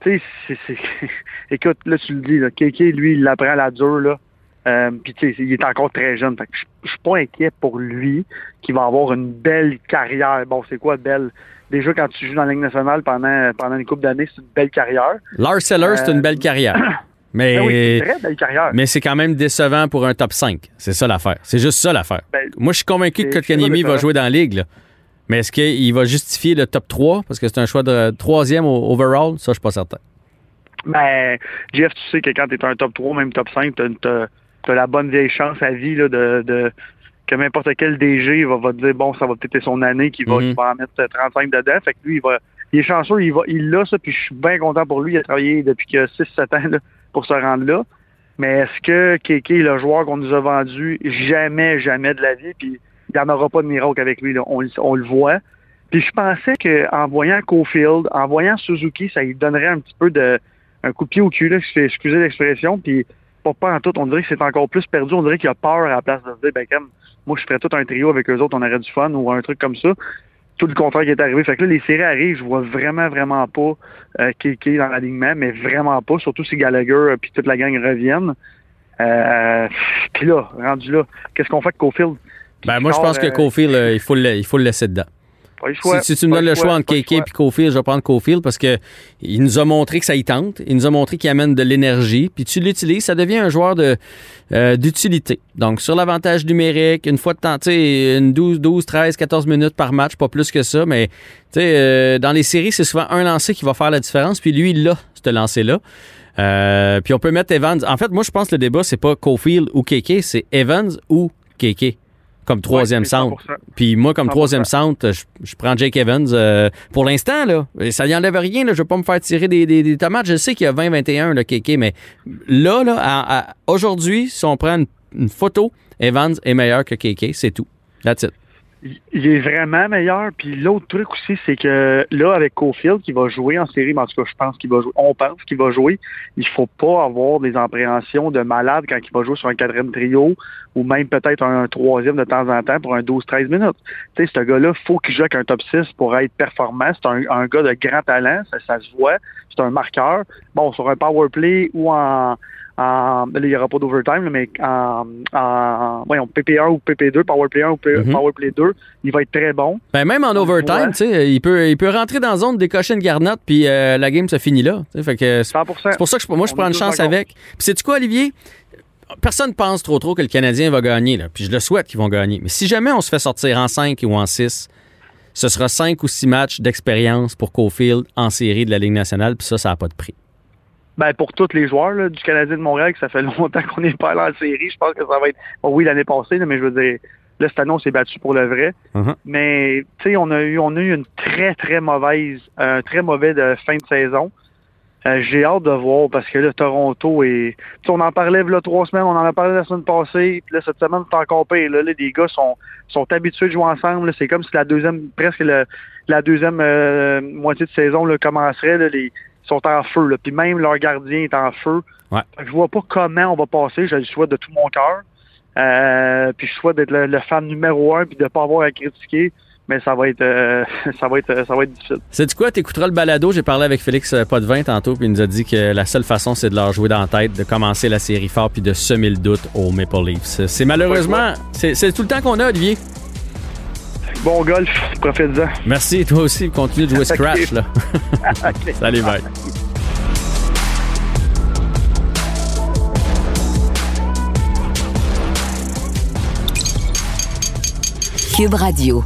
tu sais, écoute, là, tu le dis, là, Kéké, lui, il l'apprend à la dure, là. Euh, puis tu sais, il est encore très jeune. Fait que je suis pas inquiet pour lui qui va avoir une belle carrière. Bon, c'est quoi belle? Déjà, quand tu joues dans la Ligue nationale pendant, pendant une couple d'années, c'est une belle carrière. Lars Seller, c'est Euh, une belle carrière. Mais, Ben oui, c'est une très belle carrière. mais c'est quand même décevant pour un top 5. C'est ça l'affaire. C'est juste ça l'affaire. Ben, Moi, je suis convaincu que Kotkaniemi va jouer dans la ligue. là. Mais est-ce qu'il va justifier le top 3 parce que c'est un choix de troisième overall? Ça, je suis pas certain. Ben, Jeff, tu sais que quand tu es un top 3, même top 5, tu as, la bonne vieille chance à vie là, de, de que n'importe quel DG va, va te dire bon, ça va peut-être être son année qui va, qui va en mettre euh, 35 dedans. Fait que lui, il va. Il est chanceux, il va, il l'a ça, puis je suis bien content pour lui. Il a travaillé depuis que 6-7 ans là, pour se rendre là. Mais est-ce que Kéké, le joueur qu'on nous a vendu, jamais, jamais de la vie, puis il n'y en aura pas de miracle avec lui, là. On, le- on le voit. Puis je pensais qu'en voyant Cofield, en voyant Suzuki, ça lui donnerait un petit peu de un coup de pied au cul, là, excusez l'expression, puis pas en tout, on dirait que c'est encore plus perdu, on dirait qu'il a peur à la place de se dire, ben comme, moi je ferais tout un trio avec eux autres, on aurait du fun ou un truc comme ça. Tout le contraire qui est arrivé. Fait que là, les séries arrivent, je vois vraiment, vraiment pas euh, Kéké dans l'alignement, mais vraiment pas, surtout si Gallagher euh, puis toute la gang reviennent. Euh, puis là, rendu là, qu'est-ce qu'on fait avec Cofield? Ben, moi, je pense que euh, Cofield, euh, il, faut le, il faut le laisser dedans. Pas le choix, si, si tu me donnes le choix entre KK et Cofield, je vais prendre Cofield parce que il nous a montré que ça y tente. Il nous a montré qu'il amène de l'énergie. Puis tu l'utilises, ça devient un joueur de euh, d'utilité. Donc, sur l'avantage numérique, une fois de temps, tu sais, une 12, 12, 13, 14 minutes par match, pas plus que ça. Mais, tu sais, euh, dans les séries, c'est souvent un lancer qui va faire la différence. Puis lui, il a ce lancer-là. Euh, puis on peut mettre Evans. En fait, moi, je pense que le débat, c'est pas Cofield ou KK, c'est Evans ou KK comme troisième centre. 100%. Puis moi, comme 100%. troisième centre, je, je prends Jake Evans. euh, pour l'instant, là, ça n'y enlève rien. Là, je ne veux pas me faire tirer des, des- des tomates. Je sais qu'il y a 20-21, le KK, mais là, là aujourd'hui, si on prend une une photo, Evans est meilleur que KK, c'est tout. That's it. Il est vraiment meilleur. Puis l'autre truc aussi, c'est que là, avec Cofield, qui va jouer en série, mais en tout cas, je pense qu'il va jouer. On pense qu'il va jouer. Il faut pas avoir des appréhensions de malade quand il va jouer sur un quatrième trio ou même peut-être un, troisième de temps en temps pour un 12-13 minutes. Tu sais, ce gars-là, faut qu'il joue avec un top 6 pour être performant. C'est un, gars de grand talent, ça, ça se voit. C'est un marqueur. Bon, sur un power play ou en en, là, il n'y aura pas d'overtime, mais en, en voyons, PP1 ou PP2, Powerplay 1 ou Mhm. Powerplay 2, il va être très bon. Ben, même en overtime, Ouais. il peut, il peut rentrer dans la zone, décocher une garnotte, puis euh, la game se finit là. C'est 100%. c'est pour ça que je- moi, je On prends une chance avec. Puis c'est quoi, Olivier? Personne ne pense trop trop que le Canadien va gagner, là. puis je le souhaite qu'ils vont gagner. Mais si jamais on se fait sortir en 5 ou en 6, ce sera 5 ou 6 matchs d'expérience pour Cofield en série de la Ligue nationale, puis ça, ça n'a pas de prix. Ben, pour tous les joueurs là, du Canadien de Montréal, que ça fait longtemps qu'on n'est pas allé en série, je pense que ça va être. Bon, oui, l'année passée, là, mais je veux dire, là, cette année, on s'est battu pour le vrai. Mhm. Mais, tu sais, on a eu on a eu une très, très mauvaise, un très mauvais de fin de saison. Euh, J'ai hâte de voir parce que là, Toronto est. tu sais, on en parlait là trois semaines, on en a parlé la semaine passée, puis là, cette semaine, c'est encore pire. Là, Là, les gars sont, sont habitués de jouer ensemble. C'est comme si la deuxième, presque le- la deuxième euh, moitié de saison là, commencerait. Là, les, sont en feu. Là. Puis même leur gardien est en feu. Ouais. Je vois pas comment on va passer. Je le souhaite de tout mon cœur. Euh, puis je souhaite d'être le, le fan numéro un puis de pas avoir à critiquer. Mais ça va être euh, ça va être ça va être difficile. C'est du quoi? T'écouteras le balado. J'ai parlé avec Félix euh, Potvin tantôt, puis il nous a dit que la seule façon, c'est de leur jouer dans la tête, de commencer la série fort, puis de semer le doute aux Maple Leafs. C'est malheureusement, c'est tout le temps qu'on a, Olivier. Bon golf, profite-en. Merci, toi aussi, continue de jouer Scratch, là. Salut, bye. Cube Radio.